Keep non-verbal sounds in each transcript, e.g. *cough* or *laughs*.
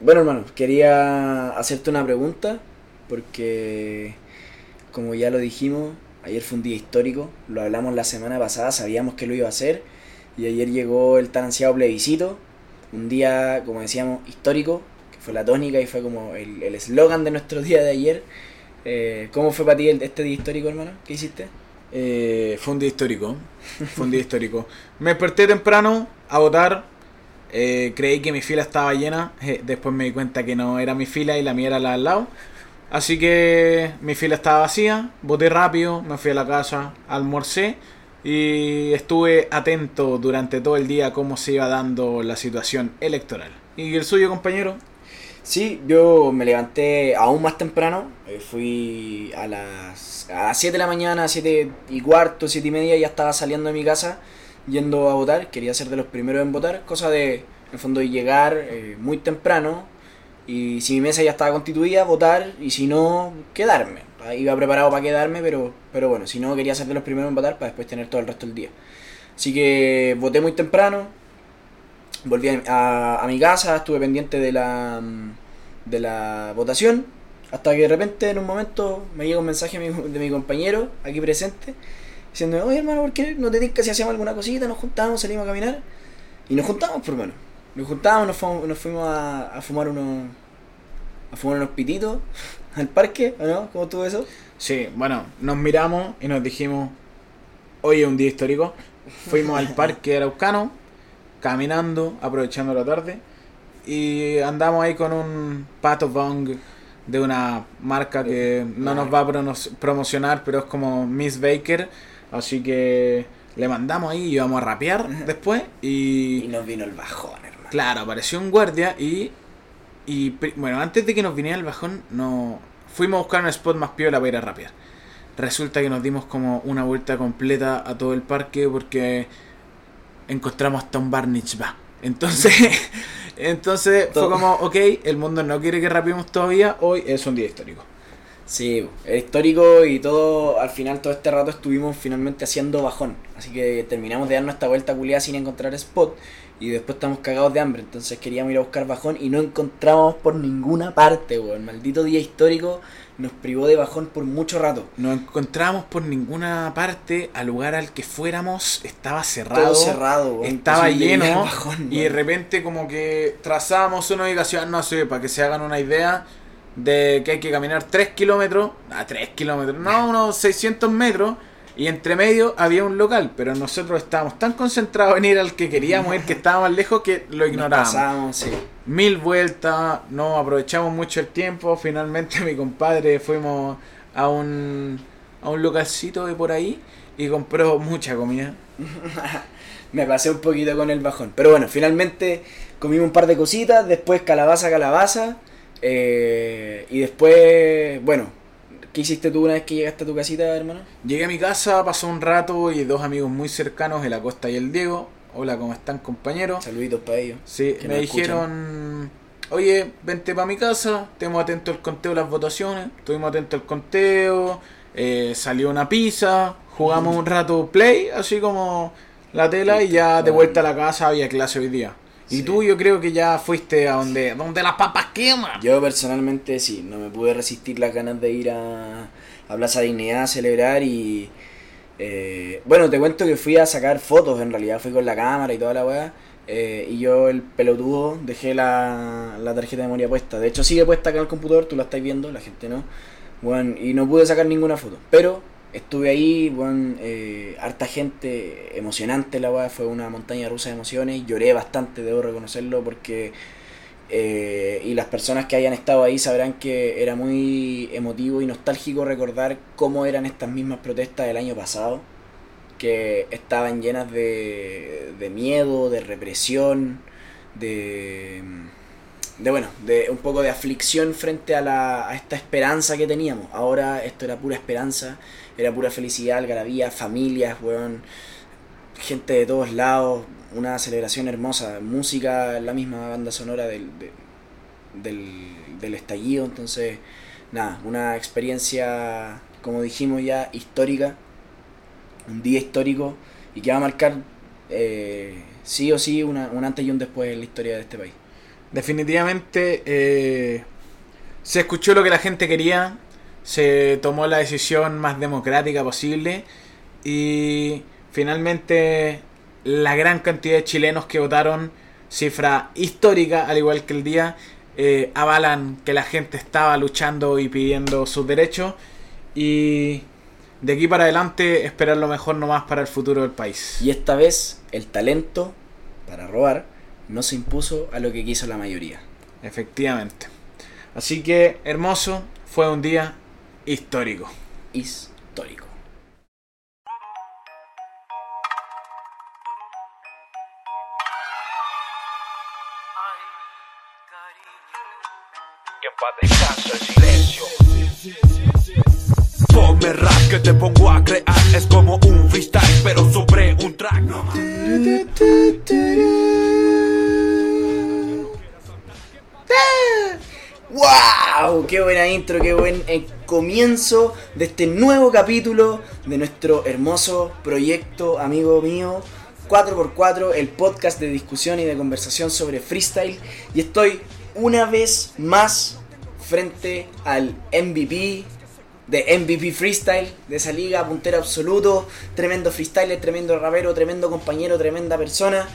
Bueno, hermano, quería hacerte una pregunta porque, como ya lo dijimos, ayer fue un día histórico, lo hablamos la semana pasada, sabíamos que lo iba a hacer y ayer llegó el tan ansiado plebiscito, un día, como decíamos, histórico, que fue la tónica y fue como el eslogan de nuestro *laughs* día de ayer. Eh, ¿Cómo fue para ti este día histórico, hermano? ¿Qué hiciste? Eh, fue un día histórico. Fue un día histórico. Me desperté temprano a votar. Eh, creí que mi fila estaba llena. después me di cuenta que no era mi fila y la mía era la al lado. Así que mi fila estaba vacía. Voté rápido. Me fui a la casa. Almorcé. Y estuve atento durante todo el día a cómo se iba dando la situación electoral. ¿Y el suyo, compañero? Sí, yo me levanté aún más temprano, eh, fui a las, a las 7 de la mañana, 7 y cuarto, 7 y media, ya estaba saliendo de mi casa, yendo a votar, quería ser de los primeros en votar, cosa de, en el fondo, llegar eh, muy temprano, y si mi mesa ya estaba constituida, votar, y si no, quedarme. Iba preparado para quedarme, pero, pero bueno, si no, quería ser de los primeros en votar para después tener todo el resto del día. Así que voté muy temprano, volví a, a- a mi casa, estuve pendiente de la, mm, de la votación, hasta que de repente en un momento me llega un mensaje de mi compañero aquí presente, diciendo, oye hermano, ¿por qué no te que si hacíamos alguna cosita, nos juntamos, salimos a caminar? Y nos juntamos, por hermano. Nos juntamos, nos fuimos, nos fuimos a, a fumar unos a fumar unos pititos *laughs* al parque, ¿o no? ¿Cómo estuvo eso? Sí, bueno, nos miramos y nos dijimos, hoy es un día histórico. *laughs* Fuimos al parque Araucano, caminando, aprovechando la tarde, y andamos ahí con un pato bong de una marca que no nos va a promocionar, pero es como Miss Baker, así que le mandamos ahí y íbamos a rapear después Y y nos vino el bajón, hermano. claro, apareció un guardia y y bueno, antes de que nos viniera el bajón, no fuimos a buscar un spot más piola para ir a rapear. Resulta que nos dimos como una vuelta completa a todo el parque porque encontramos hasta un bar. Entonces, *laughs* entonces fue como, ok, el mundo no quiere que rapeemos todavía, hoy es un día histórico. Sí, es histórico y todo, al final todo este rato estuvimos finalmente haciendo bajón. Así que terminamos de darnos esta vuelta culiada sin encontrar spot y después estamos cagados de hambre. Entonces queríamos ir a buscar bajón y no encontramos por ninguna parte, weón. Maldito día histórico nos privó de bajón por mucho rato. No encontramos por ninguna parte al lugar al que fuéramos, estaba cerrado. Todo cerrado, weón. estaba lleno bajón, y de repente como que trazamos una ubicación, no sé, para que se hagan una idea de que hay que caminar 3 kilómetros, a 3 kilómetros, no, unos 600 metros, y entre medio había un local, pero nosotros estábamos tan concentrados en ir al que queríamos ir, que *laughs* estábamos lejos, que lo ignorábamos. pasamos, sí. Mil vueltas, no aprovechamos mucho el tiempo, finalmente *laughs* mi compadre fuimos a un, a un localcito de por ahí y compró mucha comida. *laughs* Me pasé un poquito con el bajón. Pero bueno, finalmente comimos un par de cositas, después calabaza, calabaza. Eh, y después, bueno, ¿qué hiciste tú una vez que llegaste a tu casita, hermano? Llegué a mi casa, pasó un rato y dos amigos muy cercanos, el Acosta y el Diego. Hola, ¿cómo están compañeros? Saluditos para ellos. Sí, que me dijeron, oye, vente para mi casa, estemos atentos al conteo de las votaciones. Estuvimos atentos al conteo, eh, salió una pizza, jugamos un rato play, así como la tela, y ya de vuelta a la casa había clase hoy día. Y Sí. tú yo creo que ya fuiste a donde, donde las papas queman. Yo personalmente sí, no me pude resistir las ganas de ir a, a Plaza Dignidad a celebrar y... eh, bueno, te cuento que fui a sacar fotos en realidad, fui con la cámara y toda la weá. eh, y yo, el pelotudo, dejé la, la tarjeta de memoria puesta. De hecho, sigue puesta acá en el computador, tú la estás viendo, la gente no. Bueno, y no pude sacar ninguna foto. Pero estuve ahí, bueno, eh, harta gente, emocionante la weá, fue una montaña rusa de emociones. Lloré bastante, debo reconocerlo, porque eh, y las personas que hayan estado ahí sabrán que era muy emotivo y nostálgico recordar cómo eran estas mismas protestas del año pasado, que estaban llenas de, de miedo, de represión, de, de bueno, de un poco de aflicción frente a, la, a esta esperanza que teníamos. Ahora esto era pura esperanza, era pura felicidad, algarabía, familias, weón, gente de todos lados, una celebración hermosa, música, la misma banda sonora del, de- del, del estallido, entonces, nada, una experiencia, como dijimos ya, histórica, un día histórico y que va a marcar eh, sí o sí una, un antes y un después en la historia de este país. Definitivamente eh, se escuchó lo que la gente quería, se tomó la decisión más democrática posible y finalmente la gran cantidad de chilenos que votaron, cifra histórica al igual que el día, eh, avalan que la gente estaba luchando y pidiendo sus derechos y de aquí para adelante esperar lo mejor nomás para el futuro del país. Y esta vez el talento para robar no se impuso a lo que quiso la mayoría. Efectivamente. Así que, hermoso, fue un día histórico. Histórico. Que el silencio. Ponme rap que te pongo a crear. Es como un freestyle, pero sobre un track. ¡Wow! ¡Qué buena intro! ¡Qué buen eh, comienzo de este nuevo capítulo de nuestro hermoso proyecto, amigo mío, 4x4, el podcast de discusión y de conversación sobre freestyle. Y estoy una vez más frente al MVP de MVP Freestyle, de esa liga, puntero absoluto, tremendo freestyler, tremendo rapero, tremendo compañero, tremenda persona,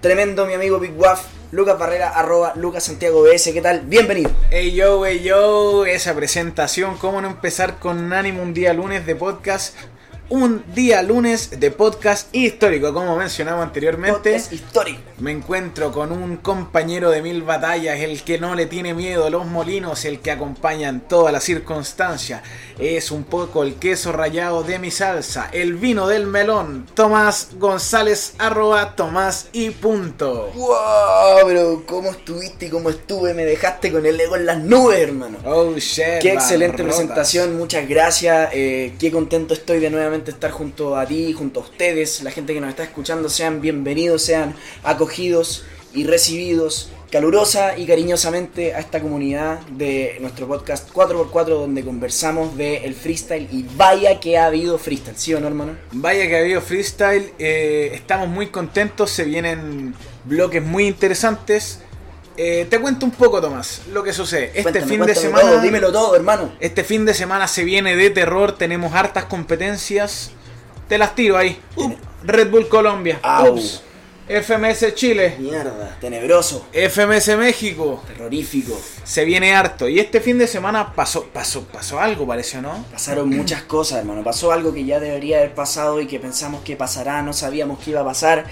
tremendo mi amigo Big Waff, Lucas Barrera, arroba Lucas Santiago BS, ¿qué tal? Bienvenido. Hey yo, hey yo, esa presentación, cómo no empezar con ánimo un día lunes de podcast. Un día lunes de podcast histórico, como mencionaba anteriormente. Es histórico. Me encuentro con un compañero de mil batallas, el que no le tiene miedo a los molinos, el que acompaña en todas las circunstancias. Es un poco el queso rallado de mi salsa, el vino del melón. Tomás González, arroba Tomás y punto. ¡Wow! Pero ¿cómo estuviste y cómo estuve? Me dejaste con el ego en las nubes, hermano. Oh shit. Qué excelente presentación, muchas gracias. eh, qué contento estoy de nuevamente estar junto a ti, junto a ustedes, la gente que nos está escuchando. Sean bienvenidos, sean acogidos y recibidos calurosa y cariñosamente a esta comunidad de nuestro podcast 4x4 donde conversamos de el freestyle y vaya que ha habido freestyle, ¿sí o no, hermano? Vaya que ha habido freestyle, eh, estamos muy contentos, se vienen bloques muy interesantes. Eh, te cuento un poco, Tomás, lo que sucede. Este Cuéntame, fin de semana. todo, dímelo todo, hermano. Este fin de semana se viene de terror, tenemos hartas competencias. Te las tiro ahí. Red Bull Colombia. Au. Ups. FMS Chile. Mierda, tenebroso, FMS México. terrorífico. Se viene harto. Y este fin de semana pasó, pasó, pasó algo, parece, ¿no? Pasaron muchas cosas, hermano. Pasó algo que ya debería haber pasado y que pensamos que pasará, no sabíamos que iba a pasar.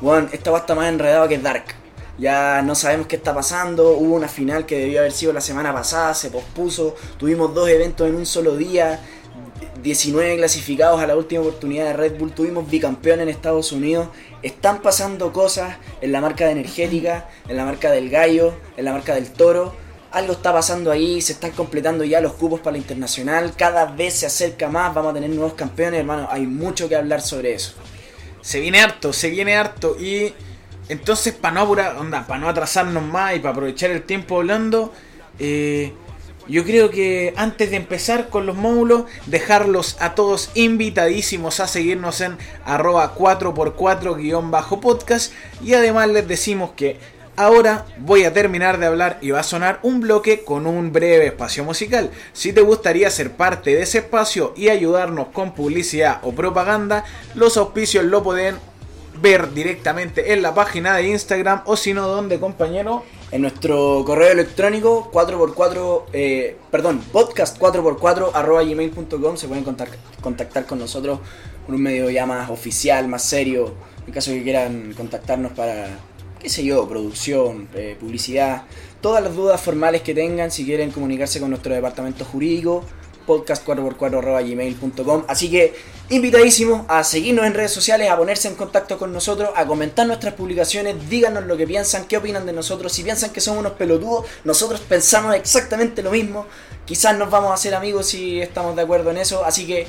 Bueno, esta va a estar más enredada que Dark. Ya no sabemos qué está pasando. Hubo una final que debió haber sido la semana pasada, se pospuso. Tuvimos dos eventos en un solo día. 19 clasificados a la última oportunidad de Red Bull. Tuvimos bicampeón en Estados Unidos. Están pasando cosas en la marca de energética, en la marca del gallo, en la marca del toro. Algo está pasando ahí, se están completando ya los cupos para la internacional. Cada vez se acerca más, vamos a tener nuevos campeones, hermano. Hay mucho que hablar sobre eso. Se viene harto, se viene harto. Y entonces, para no apurar, onda, para no atrasarnos más y para aprovechar el tiempo hablando, eh, yo creo que antes de empezar con los módulos, dejarlos a todos invitadísimos a seguirnos en arroba 4x4-podcast. Y además les decimos que ahora voy a terminar de hablar y va a sonar un bloque con un breve espacio musical. Si te gustaría ser parte de ese espacio y ayudarnos con publicidad o propaganda, los auspicios lo pueden ver directamente en la página de Instagram o si no, donde compañero. En nuestro correo electrónico 4x4, eh, perdón, podcast 4x4 arroba gmail.com se pueden contact- contactar con nosotros por un medio ya más oficial, más serio, en caso que quieran contactarnos para, qué sé yo, producción, eh, publicidad, todas las dudas formales que tengan, si quieren comunicarse con nuestro departamento jurídico, podcast4x4 arroba gmail.com. Así que invitadísimos a seguirnos en redes sociales, a ponerse en contacto con nosotros, a comentar nuestras publicaciones, díganos lo que piensan, qué opinan de nosotros, si piensan que somos unos pelotudos, nosotros pensamos exactamente lo mismo, quizás nos vamos a hacer amigos si estamos de acuerdo en eso, así que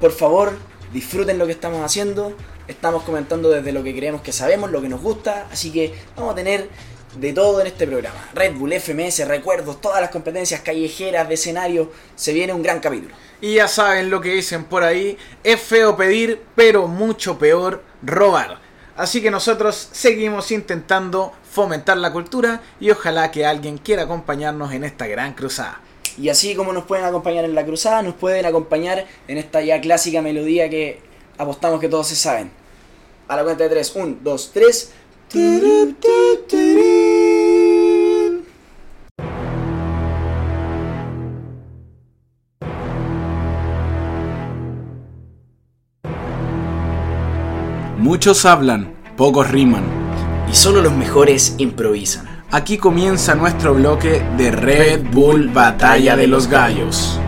por favor disfruten lo que estamos haciendo, estamos comentando desde lo que creemos que sabemos, lo que nos gusta, así que vamos a tener de todo en este programa. Red Bull, FMS, recuerdos, todas las competencias callejeras de escenario, se viene un gran capítulo. Y ya saben lo que dicen por ahí, es feo pedir, pero mucho peor robar. Así que nosotros seguimos intentando fomentar la cultura y ojalá que alguien quiera acompañarnos en esta gran cruzada. Y así como nos pueden acompañar en la cruzada, nos pueden acompañar en esta ya clásica melodía que apostamos que todos se saben. A la cuenta de tres, un, dos, tres. Muchos hablan, pocos riman. Y solo los mejores improvisan. Aquí comienza nuestro bloque de Red Bull Batalla de los Gallos.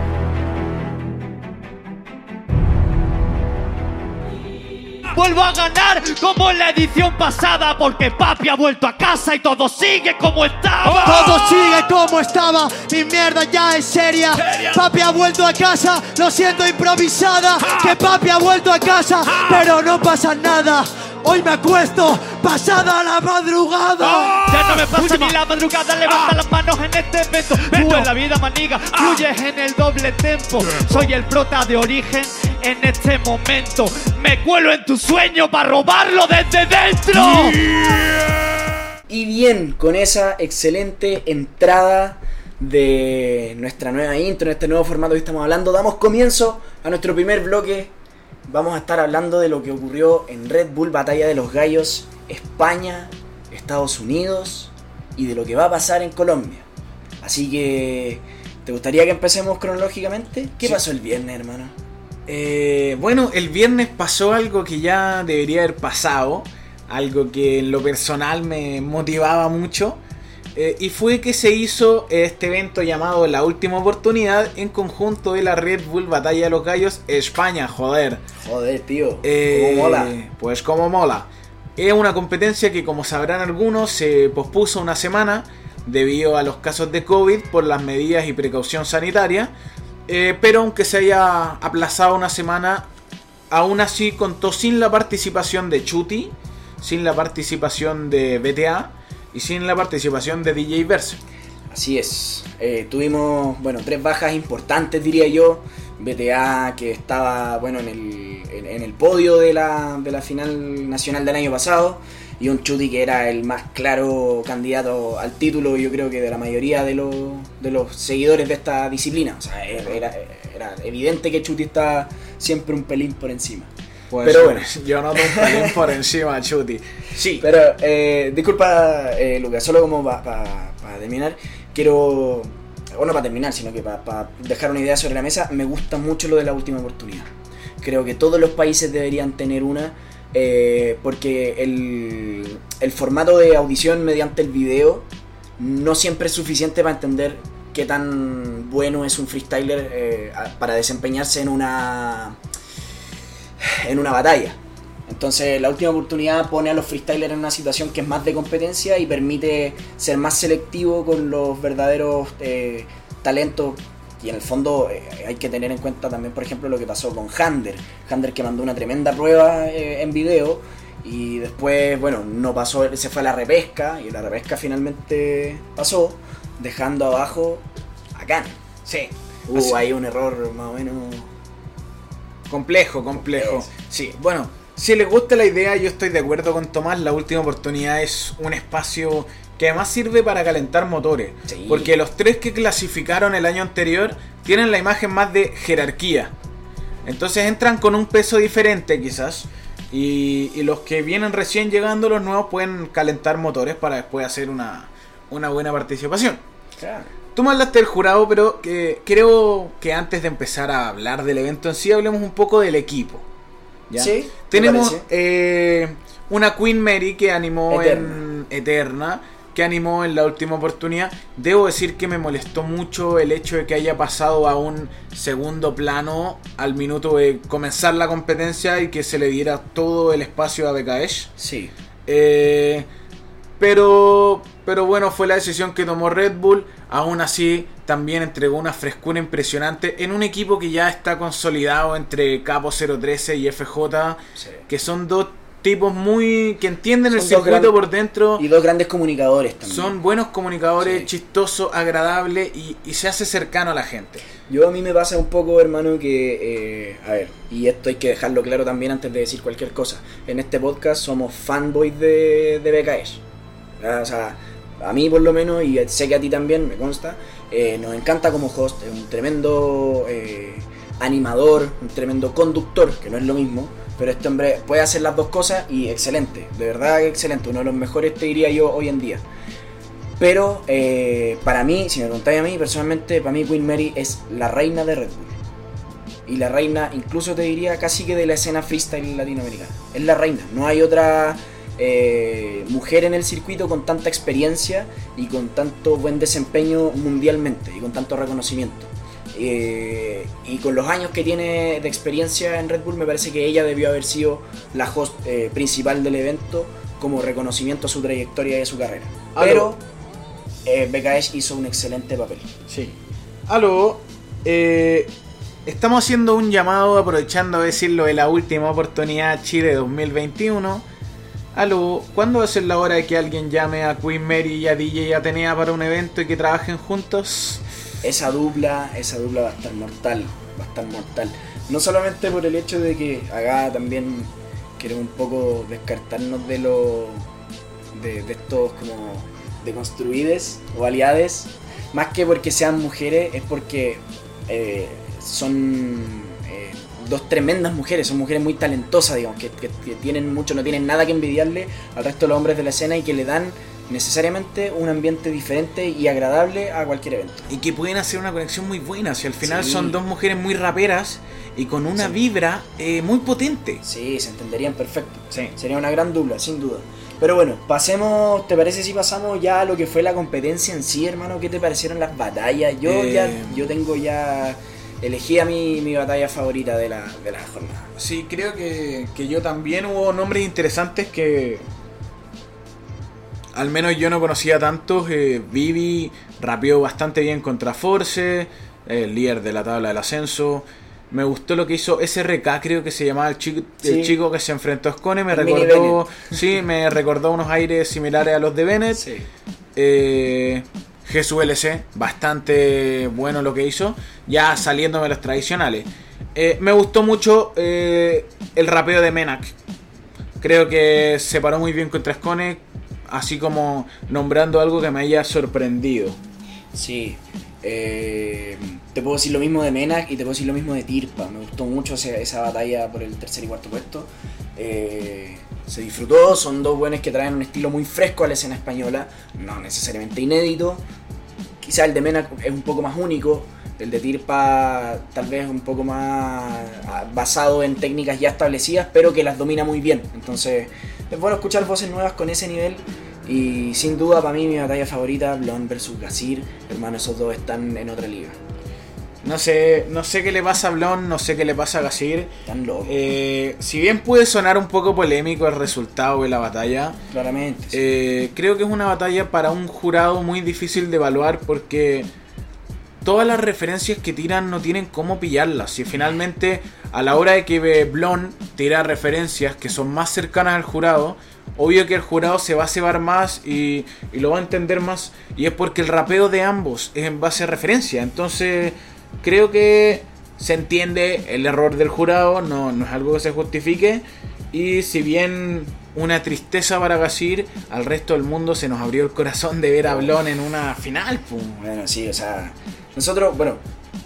Ganar como en la edición pasada porque papi ha vuelto a casa y todo sigue como estaba. Todo sigue como estaba, mi mierda ya es seria. Papi ha vuelto a casa, lo siento improvisada. Que papi ha vuelto a casa, pero no pasa nada. Hoy me acuesto, pasada la madrugada. Ya no me pasa ni la madrugada, levanta las manos en este evento. Esto es la vida maniga, fluyes en el doble tempo. Soy el prota de origen en este momento. Me cuelo en tu sueño para robarlo desde dentro. Y bien, con esa excelente entrada de nuestra nueva intro, en este nuevo formato que estamos hablando, damos comienzo a nuestro primer bloque. Vamos a estar hablando de lo que ocurrió en Red Bull Batalla de los Gallos, España, Estados Unidos y de lo que va a pasar en Colombia. Así que, ¿te gustaría que empecemos cronológicamente? ¿Qué Sí. pasó el viernes, hermano? Eh, bueno, el viernes pasó algo que ya debería haber pasado, algo que en lo personal me motivaba mucho, eh, y fue que se hizo este evento llamado La Última Oportunidad en conjunto de la Red Bull Batalla de los Gallos España, joder. Joder, tío. Eh, ¿Cómo mola? Pues como mola. Es una competencia que como sabrán algunos se pospuso una semana debido a los casos de COVID por las medidas y precaución sanitaria. Eh, pero aunque se haya aplazado una semana, aún así contó sin la participación de Chuti, sin la participación de BTA y sin la participación de DJ Verse. Así es. Eh, tuvimos, bueno, tres bajas importantes, diría yo. BTA que estaba, bueno, en el, en, en el podio de la, de la final nacional del año pasado. Y un Chuti que era el más claro candidato al título, yo creo que de la mayoría de los, de los seguidores de esta disciplina. O sea, era, era evidente que Chuti está siempre un pelín por encima. Pues, Pero bueno. *laughs* yo noto un pelín por encima Chuti. Sí, pero eh, disculpa, eh, Lucas, solo como para terminar, quiero, o no para terminar, sino que para dejar una idea sobre la mesa, me gusta mucho lo de la última oportunidad. Creo que todos los países deberían tener una, eh, porque el, el formato de audición mediante el video no siempre es suficiente para entender qué tan bueno es un freestyler eh, para desempeñarse en una en una batalla. Entonces la última oportunidad pone a los freestylers en una situación que es más de competencia y permite ser más selectivo con los verdaderos eh, talentos. Y en el fondo eh, hay que tener en cuenta también, por ejemplo, lo que pasó con Hander. Hander que mandó una tremenda prueba eh, en video y después, bueno, no pasó, se fue a la repesca y la repesca finalmente pasó, dejando abajo a Khan. Sí. Hubo Así- ahí un error más o menos... Complejo, complejo. Sí, bueno, si les gusta la idea, yo estoy de acuerdo con Tomás. La última oportunidad es un espacio que además sirve para calentar motores. Sí. Porque los tres que clasificaron el año anterior tienen la imagen más de jerarquía. Entonces entran con un peso diferente quizás. Y, y los que vienen recién llegando, los nuevos, pueden calentar motores para después hacer una, una buena participación. Claro. Tú me hablaste del jurado, pero que creo que antes de empezar a hablar del evento en sí, hablemos un poco del equipo. ¿ya? Sí, Tenemos eh, una Queen Mary que animó Eterna. en Eterna, que animó en la última oportunidad. Debo decir que me molestó mucho el hecho de que haya pasado a un segundo plano al minuto de comenzar la competencia y que se le diera todo el espacio a BKS. Sí. Eh, pero, pero bueno, fue la decisión que tomó Red Bull. Aún así, también entregó una frescura impresionante en un equipo que ya está consolidado entre Capo 013 y FJ, Sí. que son dos tipos muy que entienden el Son circuito por dentro. Y dos grandes comunicadores también. Son buenos comunicadores, Sí. chistosos, agradables y, y se hace cercano a la gente. Yo a mí me pasa un poco, hermano, que, eh, a ver, y esto hay que dejarlo claro también antes de decir cualquier cosa. En este podcast somos fanboys de, de BKS. O sea, a mí por lo menos, y sé que a ti también, me consta, eh, nos encanta como host, es un tremendo eh, animador, un tremendo conductor, que no es lo mismo, pero este hombre puede hacer las dos cosas y excelente, de verdad excelente, uno de los mejores te diría yo hoy en día. Pero eh, para mí, si me preguntáis a mí, personalmente, para mí Queen Mary es la reina de Red Bull. Y la reina, incluso te diría casi que de la escena freestyle latinoamericana. Es la reina. No hay otra eh, mujer en el circuito con tanta experiencia y con tanto buen desempeño mundialmente y con tanto reconocimiento. Eh, y con los años que tiene de experiencia en Red Bull, me parece que ella debió haber sido la host eh, principal del evento como reconocimiento a su trayectoria y a su carrera. Pero eh, BKS hizo un excelente papel. Sí. Aló, eh, estamos haciendo un llamado, aprovechando de decirlo de la última oportunidad Chile 2021. Aló, ¿cuándo va a ser la hora de que alguien llame a Queen Mary y a DJ Atenea para un evento y que trabajen juntos? esa dupla, esa dupla va a estar mortal, va a estar mortal. No solamente por el hecho de que acá también queremos un poco descartarnos de lo de, de estos como de construides o aliades, más que porque sean mujeres, es porque eh, son dos tremendas mujeres, son mujeres muy talentosas, digamos, que, que- que tienen mucho, no tienen nada que envidiarle al resto de los hombres de la escena y que le dan necesariamente un ambiente diferente y agradable a cualquier evento. Y que pueden hacer una conexión muy buena. Si al final Sí. son dos mujeres muy raperas y con una Sí. vibra eh, muy potente. Sí, se entenderían perfecto. Sí. Sería una gran dupla, sin duda. Pero bueno, pasemos, ¿te parece si pasamos ya a lo que fue la competencia en sí, hermano? ¿Qué te parecieron las batallas? Yo Eh, ya, yo tengo ya elegí a mi, mi batalla favorita de la, de la jornada. Sí, creo que, que yo también hubo nombres interesantes que al menos yo no conocía tantos. Eh, Vivi rapeó bastante bien contra Force, el líder de la tabla del ascenso. Me gustó lo que hizo SRK, creo que se llamaba el chico, el Sí. chico que se enfrentó a Scone. Me El recordó, sí, me recordó unos aires similares a los de Bennett. Eh, Jesús LC, bastante bueno lo que hizo, ya saliéndome los tradicionales. Eh, me gustó mucho eh, el rapeo de Menak. Creo que se paró muy bien contra Scone, así como nombrando algo que me haya sorprendido. Sí. eh, te puedo decir lo mismo de Menak y te puedo decir lo mismo de Tirpa. Me gustó mucho esa, esa batalla por el tercer y cuarto puesto. Eh, se disfrutó, son dos buenos que traen un estilo muy fresco a la escena española, no necesariamente inédito. Quizá el de Menak es un poco más único, el de Tirpa tal vez un poco más basado en técnicas ya establecidas, pero que las domina muy bien. Entonces es bueno escuchar voces nuevas con ese nivel. Y sin duda para mí mi batalla favorita, Blon versus Gasir, hermano, esos dos están en otra liga. No sé, no sé qué le pasa a Blon, no sé qué le pasa a Gasir. Están locos, Eh, si bien puede sonar un poco polémico el resultado de la batalla, claramente. sí. Eh, creo que es una batalla para un jurado muy difícil de evaluar porque todas las referencias que tiran no tienen cómo pillarlas. Si finalmente a la hora de que Blon tira referencias que son más cercanas al jurado, obvio que el jurado se va a cebar más y, y lo va a entender más. Y es porque el rapeo de ambos es en base a referencia. Entonces creo que se entiende el error del jurado, no, no es algo que se justifique. Y si bien una tristeza para Gasir, al resto del mundo se nos abrió el corazón de ver a Blon en una final. pum. Bueno, sí, o sea, nosotros, bueno,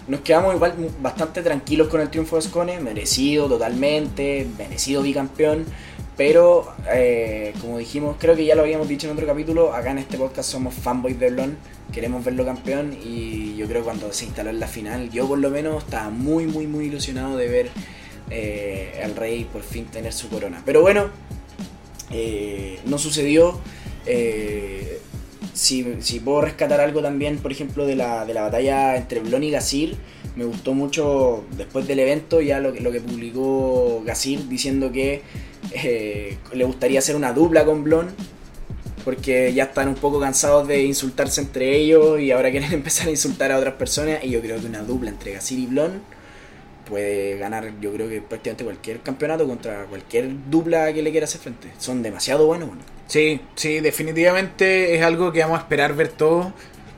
nos quedamos igual bastante tranquilos con el triunfo de Scone, merecido totalmente, merecido bicampeón, pero eh, como dijimos, creo que ya lo habíamos dicho en otro capítulo, acá en este podcast somos fanboys de Blon, queremos verlo campeón y yo creo que cuando se instaló en la final, yo por lo menos estaba muy, muy, muy ilusionado de ver eh, al rey por fin tener su corona. Pero bueno, eh, no sucedió. si, puedo rescatar algo también, por ejemplo, de la, de la batalla entre Blon y Gasir, me gustó mucho después del evento ya lo, lo que publicó Gasir diciendo que eh, le gustaría hacer una dupla con Blon porque ya están un poco cansados de insultarse entre ellos y ahora quieren *laughs* empezar a insultar a otras personas y yo creo que una dupla entre Gasir y Blon puede ganar, yo creo que prácticamente cualquier campeonato contra cualquier dupla que le quiera hacer frente. Son demasiado buenos. bueno. Sí, sí, definitivamente es algo que vamos a esperar ver todo.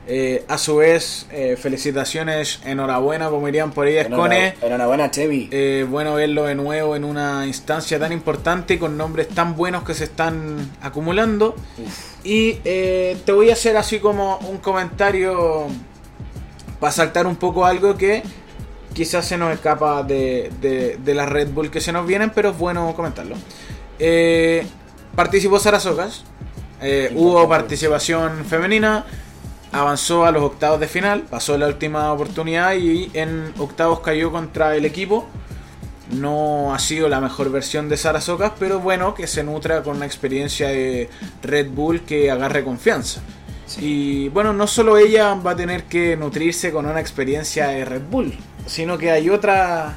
Eh, a su vez, eh, felicitaciones, enhorabuena, como dirían por ahí, Escone. Enhorabuena, Chevy. Eh, bueno verlo de nuevo en una instancia tan importante con nombres tan buenos que se están acumulando. Y te voy a hacer así como un comentario para saltar un poco algo que quizás se nos escapa de, de- de la Red Bull que se nos vienen, pero es bueno comentarlo. Participó Sara Socas, eh, hubo participación femenina, avanzó a los octavos de final, pasó la última oportunidad y en octavos cayó contra el equipo. No ha sido la mejor versión de Sara Socas, pero bueno, que se nutra con una experiencia de Red Bull que agarre confianza. Y bueno, no solo ella va a tener que nutrirse con una experiencia de Red Bull, sino que hay otra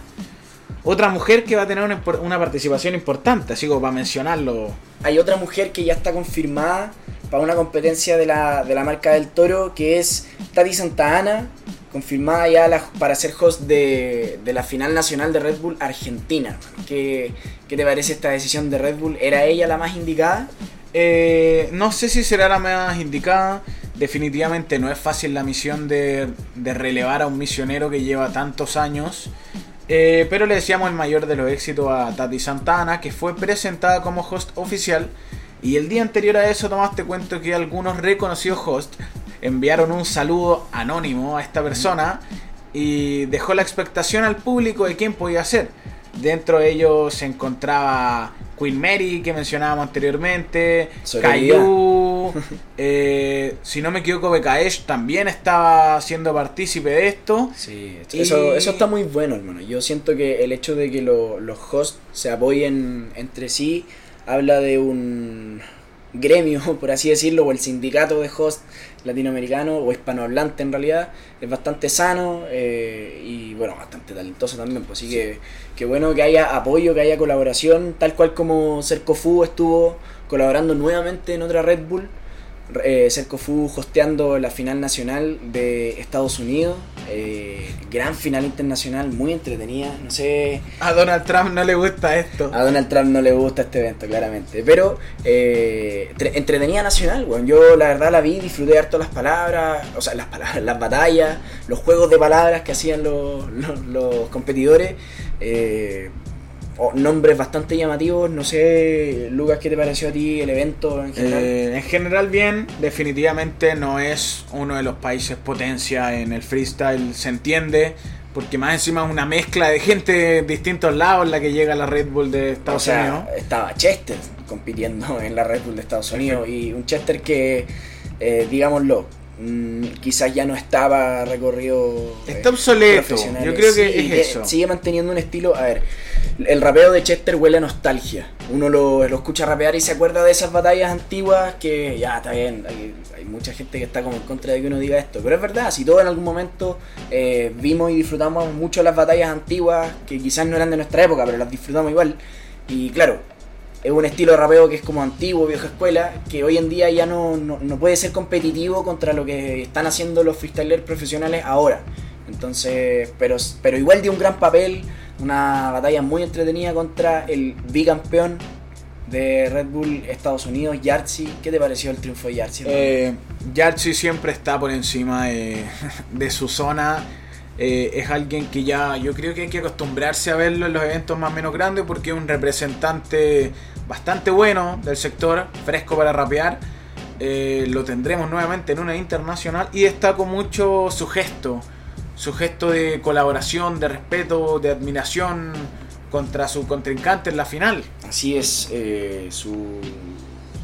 otra mujer que va a tener una, una participación importante, así como para mencionarlo. Hay otra mujer que ya está confirmada para una competencia de la, de la marca del toro, que es Tati Santa Ana, confirmada ya la- para ser host de, de la final nacional de Red Bull Argentina. ¿Qué, ¿Qué te parece esta decisión de Red Bull? ¿Era ella la más indicada? Eh, no sé si será la más indicada. Definitivamente no es fácil la misión de, de relevar a un misionero que lleva tantos años. Eh, pero le deseamos el mayor de los éxitos a Tati Santana, que fue presentada como host oficial. Y el día anterior a eso tomaste cuenta que algunos reconocidos hosts enviaron un saludo anónimo a esta persona y dejó la expectación al público de quién podía ser. Dentro de ellos se encontraba Queen Mary, que mencionábamos anteriormente. Caillou, *laughs* eh, si no me equivoco, BKH también estaba siendo partícipe de esto. Sí, Y- eso, eso está muy bueno, hermano. Yo siento que el hecho de que lo- los hosts se apoyen entre sí habla de un gremio, *laughs* por así decirlo, o el sindicato de hosts latinoamericano o hispanohablante en realidad. Es bastante sano eh, y bueno, bastante talentoso también. Pues así que, que bueno que haya apoyo, que haya colaboración, tal cual como Cercofu estuvo colaborando nuevamente en otra Red Bull. Eh, Cercofu hosteando la final nacional de Estados Unidos. eh, gran final internacional, muy entretenida. No sé, A Donald Trump no le gusta esto. a Donald Trump no le gusta este evento, claramente. Pero eh, tre- entretenida nacional, weón. Yo la verdad la vi, disfruté harto las palabras, o sea, las palabras, *laughs* las batallas, los juegos de palabras que hacían los, los- los competidores. eh, o- nombres bastante llamativos. No sé, Lucas, ¿qué te pareció a ti el evento en general? Eh, en general bien, definitivamente no es uno de los países potencia en el freestyle, se entiende, porque más encima es una mezcla de gente de distintos lados la que llega a la Red Bull de O Estados sea, Unidos. estaba Chester compitiendo *laughs* en la Red Bull de Estados Unidos y un Chester que, eh, digámoslo, mm, quizás ya no estaba recorrido. eh, Está obsoleto, yo creo que Sí, es eso. Sigue manteniendo un estilo. A ver, el rapeo de Chester huele a nostalgia. Uno lo, escucha rapear y se acuerda de esas batallas antiguas que ya está bien. Hay, mucha gente que está en contra de que uno diga esto, pero es verdad. Si todos en algún momento eh, vimos y disfrutamos mucho las batallas antiguas que quizás no eran de nuestra época, pero las disfrutamos igual. Y claro, es un estilo de rapeo que es como antiguo, vieja escuela, que hoy en día ya no, no, no puede ser competitivo contra lo que están haciendo los freestylers profesionales ahora. Entonces, pero, pero igual dio un gran papel, una batalla muy entretenida contra el bicampeón de Red Bull Estados Unidos, Yartzi. ¿Qué te pareció el triunfo de hermano? Eh, Yarchi siempre está por encima de, *laughs* de su zona. Eh, es alguien que ya yo creo que hay que acostumbrarse a verlo en los eventos más o menos grandes porque es un representante bastante bueno del sector, fresco para rapear. Eh, lo tendremos nuevamente en una internacional y destaco mucho su gesto, su gesto de colaboración, de respeto, de admiración contra su contrincante en la final. Así es, eh, su,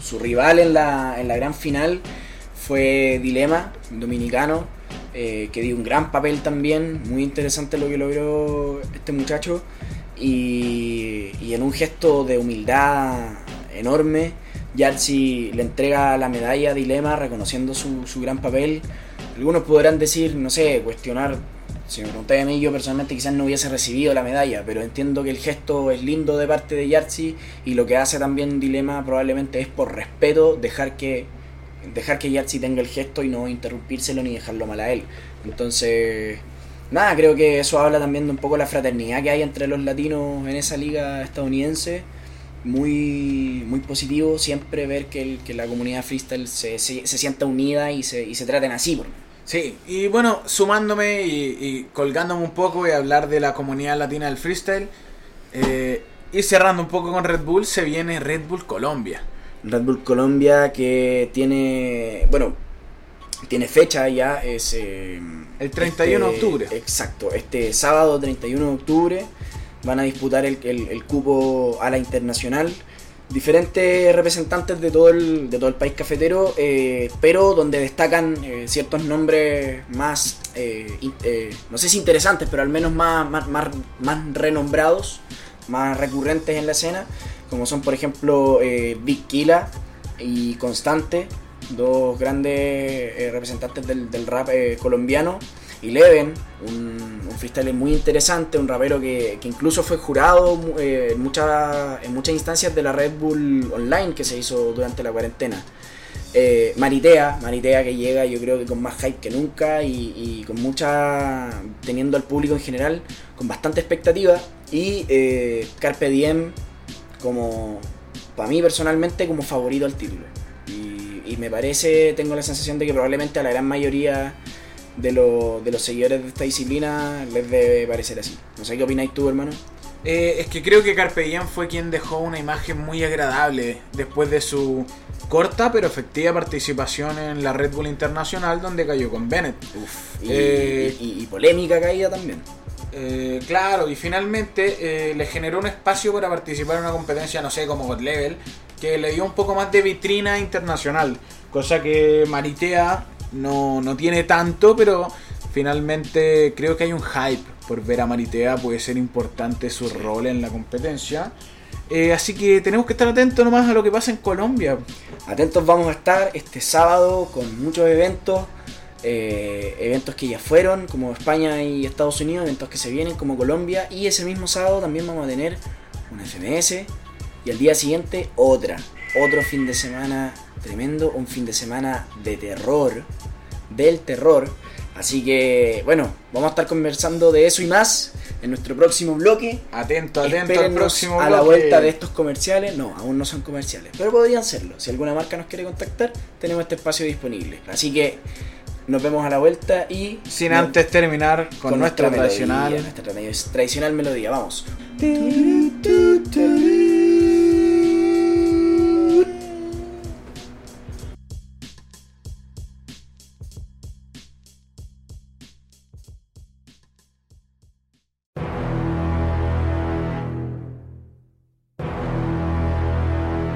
su rival en la, en la gran final fue Dilema, dominicano, eh, que dio un gran papel también, muy interesante lo que logró este muchacho, y, en un gesto de humildad enorme, Yartzi le entrega la medalla a Dilema reconociendo su, su gran papel. Algunos podrán decir, no sé, cuestionar si me preguntáis a mí, yo personalmente quizás no hubiese recibido la medalla, pero entiendo que el gesto es lindo de parte de Yartzi y lo que hace también Dilema probablemente es por respeto dejar que dejar que Yartzi tenga el gesto y no interrumpírselo ni dejarlo mal a él. Entonces, nada, creo que eso habla también de un poco la fraternidad que hay entre los latinos en esa liga estadounidense. Muy, muy positivo siempre ver que, el- que la comunidad freestyle se, se, sienta unida y se, y se traten así. Sí, y bueno, sumándome y, y colgándome un poco y hablar de la comunidad latina del freestyle, eh, y cerrando un poco con Red Bull, se viene Red Bull Colombia. Red Bull Colombia que tiene, bueno, tiene fecha ya, es... eh, El 31 de este- octubre. Exacto, este sábado 31 de octubre van a disputar el, el- el cupo a la internacional. Diferentes representantes de todo el, de todo el país cafetero, eh, pero donde destacan eh, ciertos nombres más, eh, eh, no sé si interesantes, pero al menos más, más, más, más renombrados, más recurrentes en la escena, como son por ejemplo Big Killa y Constante, dos grandes representantes del, del rap colombiano, y Leven, un, un freestyler muy interesante, un rapero que, incluso fue jurado eh, en, muchas, instancias de la Red Bull Online que se hizo durante la cuarentena. Eh, Maritea, Maritea que llega yo creo que con más hype que nunca y, y con mucha, teniendo al público en general con bastante expectativa. Y eh, Carpe Diem como, para mí personalmente, como favorito al título. Y, y me parece, tengo la sensación de que probablemente a la gran mayoría de, lo- de los seguidores de esta disciplina les debe parecer así. No sé qué opináis tú, hermano. Eh, es que creo que Carpe Diem fue quien dejó una imagen muy agradable después de su corta pero efectiva participación en la Red Bull Internacional donde cayó con Bennett. Uf, y, Eh, y- y polémica caída también. Eh, claro, y finalmente eh, le generó un espacio para participar en una competencia, no sé, como God Level, que le dio un poco más de vitrina internacional, cosa que Maritea no, no tiene tanto, pero finalmente creo que hay un hype por ver a Maritea, puede ser importante su rol en la competencia. Eh, así que tenemos que estar atentos nomás a lo que pasa en Colombia. Atentos vamos a estar este sábado con muchos eventos. eh, eventos que ya fueron, como España y Estados Unidos, eventos que se vienen, como Colombia. Y ese mismo sábado también vamos a tener una FMS. Y al día siguiente otra. Otro fin de semana tremendo. Un fin de semana de terror. Del terror. Así que, bueno, vamos a estar conversando de eso y más en nuestro próximo bloque. Atento, atento al próximo a la bloque. vuelta de estos comerciales. No, aún no son comerciales, pero podrían serlo. Si alguna marca nos quiere contactar, tenemos este espacio disponible. Así que nos vemos a la vuelta y Sin no- antes terminar con, nuestra melodía, tradicional. nuestra tradi- tradicional melodía. Vamos.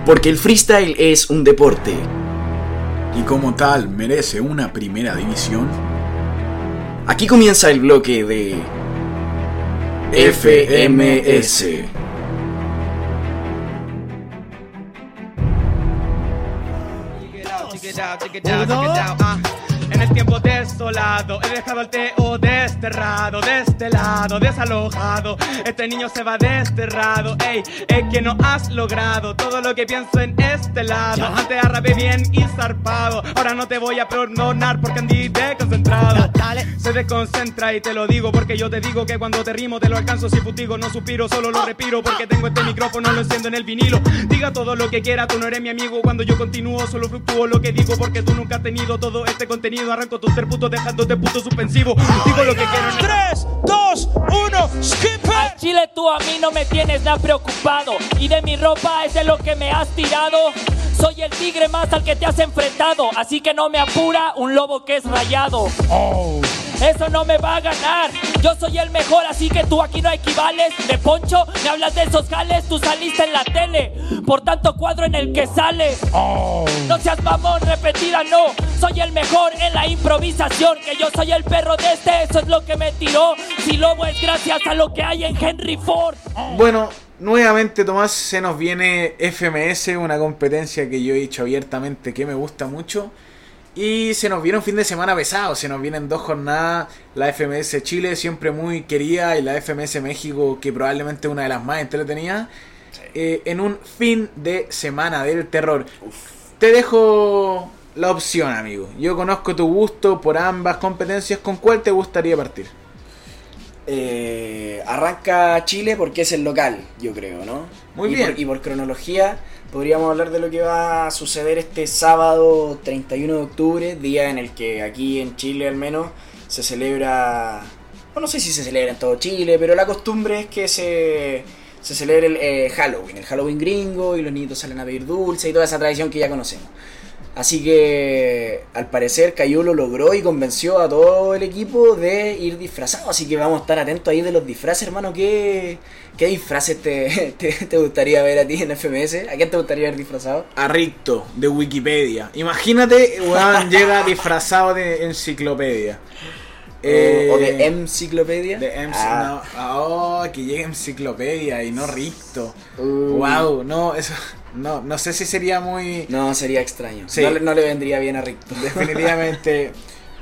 Porque el freestyle es un deporte. y como tal merece una primera división, Aquí comienza el bloque de FMS. Tiempo desolado, he dejado el teo desterrado, de este lado, desalojado. Este niño se va desterrado, ey, es que no has logrado todo lo que pienso en este lado. Antes arrapé bien y zarpado, ahora no te voy a perdonar porque andí desconcentrado. Se desconcentra y te lo digo porque yo te digo que cuando te rimo te lo alcanzo si futigo, no suspiro, solo lo respiro porque tengo este micrófono, lo enciendo en el vinilo. Diga todo lo que quiera, tú no eres mi amigo cuando yo continúo, solo fluctúo lo que digo porque tú nunca has tenido todo este contenido. Arranco tus terputos dejándote puto suspensivo. Digo lo que quiero. en el- 3, 2, 1, skip Al chile tú a mí no me tienes nada preocupado. Y de mi ropa es de lo que me has tirado. Soy el tigre más al que te has enfrentado. Así que no me apura un lobo que es rayado Eso no me va a ganar. Yo soy el mejor así que tú aquí no equivales. De poncho me hablas de esos gales Tú saliste en la tele. Por tanto cuadro en el que sales No seas mamón, repetida no. Soy el mejor en la improvisación Que yo soy el perro de este, eso es lo que me tiró. Si lobo es gracias a lo que hay en Henry Ford. Bueno, nuevamente Tomás se nos viene FMS, una competencia que yo he dicho abiertamente que me gusta mucho. Y se nos viene un fin de semana pesado, se nos vienen dos jornadas, la FMS Chile siempre muy querida y la FMS México que probablemente es una de las más entretenidas, eh, en un fin de semana del terror. Te dejo la opción, amigo. Yo conozco tu gusto por ambas competencias, ¿con cuál te gustaría partir? eh, arranca Chile porque es el local, yo creo, ¿no? Muy y bien. Por, y por cronología, podríamos hablar de lo que va a suceder este sábado 31 de octubre, día en el que aquí en Chile al menos se celebra. Bueno, no sé si se celebra en todo Chile, pero la costumbre es que se, se celebre el eh, Halloween, el Halloween gringo, y los niños salen a pedir dulce y toda esa tradición que ya conocemos. Así que al parecer Cayu lo logró y convenció a todo el equipo de ir disfrazado. Así que vamos a estar atentos ahí de los disfraces, hermano. ¿Qué, qué disfraces te, *laughs* te, te gustaría ver a ti en FMS? ¿A quién te gustaría ver disfrazado? A Ricto, de Wikipedia. Imagínate, weón, *laughs* llega disfrazado de enciclopedia. O- o, de Eh, Enciclopedia. De MC, Ah, no, oh, que llegue enciclopedia y no Ricto. uh, Wow, no, eso, no, no sé si sería muy, No, sería extraño. Sí. No, le- no le vendría bien a Ricto. *laughs* definitivamente.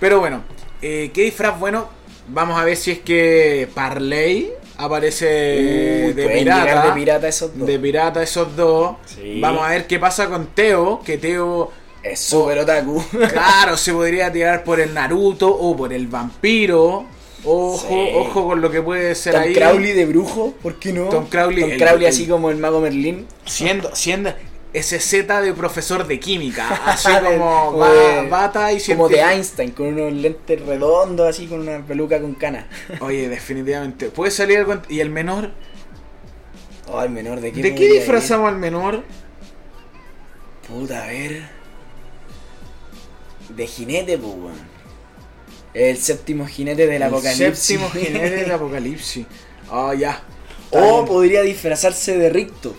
Pero bueno, eh, ¿qué disfraz? Bueno, vamos a ver si es que Parley aparece Uy, de pirata. de pirata esos dos. De pirata esos dos. Sí. Vamos a ver qué pasa con Teo, que Teo Es súper otaku. *laughs* Claro, se podría tirar por el Naruto o por el vampiro. Ojo, Sí. ojo con lo que puede ser Tom ahí. Crowley de brujo, ¿por qué no? Tom Crowley, Tom Crowley el- así como el mago Merlín. Siendo, siendo ese Z de profesor de química. *laughs* Así como de- bata y Como de. Einstein, con unos lentes redondos, así con una peluca con cana. *laughs* Oye, definitivamente. Puede salir algo. ¿Y el menor? Oh, el menor, ¿de qué ¿De qué disfrazamos al menor? Puta, a ver. De jinete, pues, weón. El séptimo jinete del El apocalipsis. Séptimo jinete del *laughs* apocalipsis. Oh, ya. O podría disfrazarse de ricto.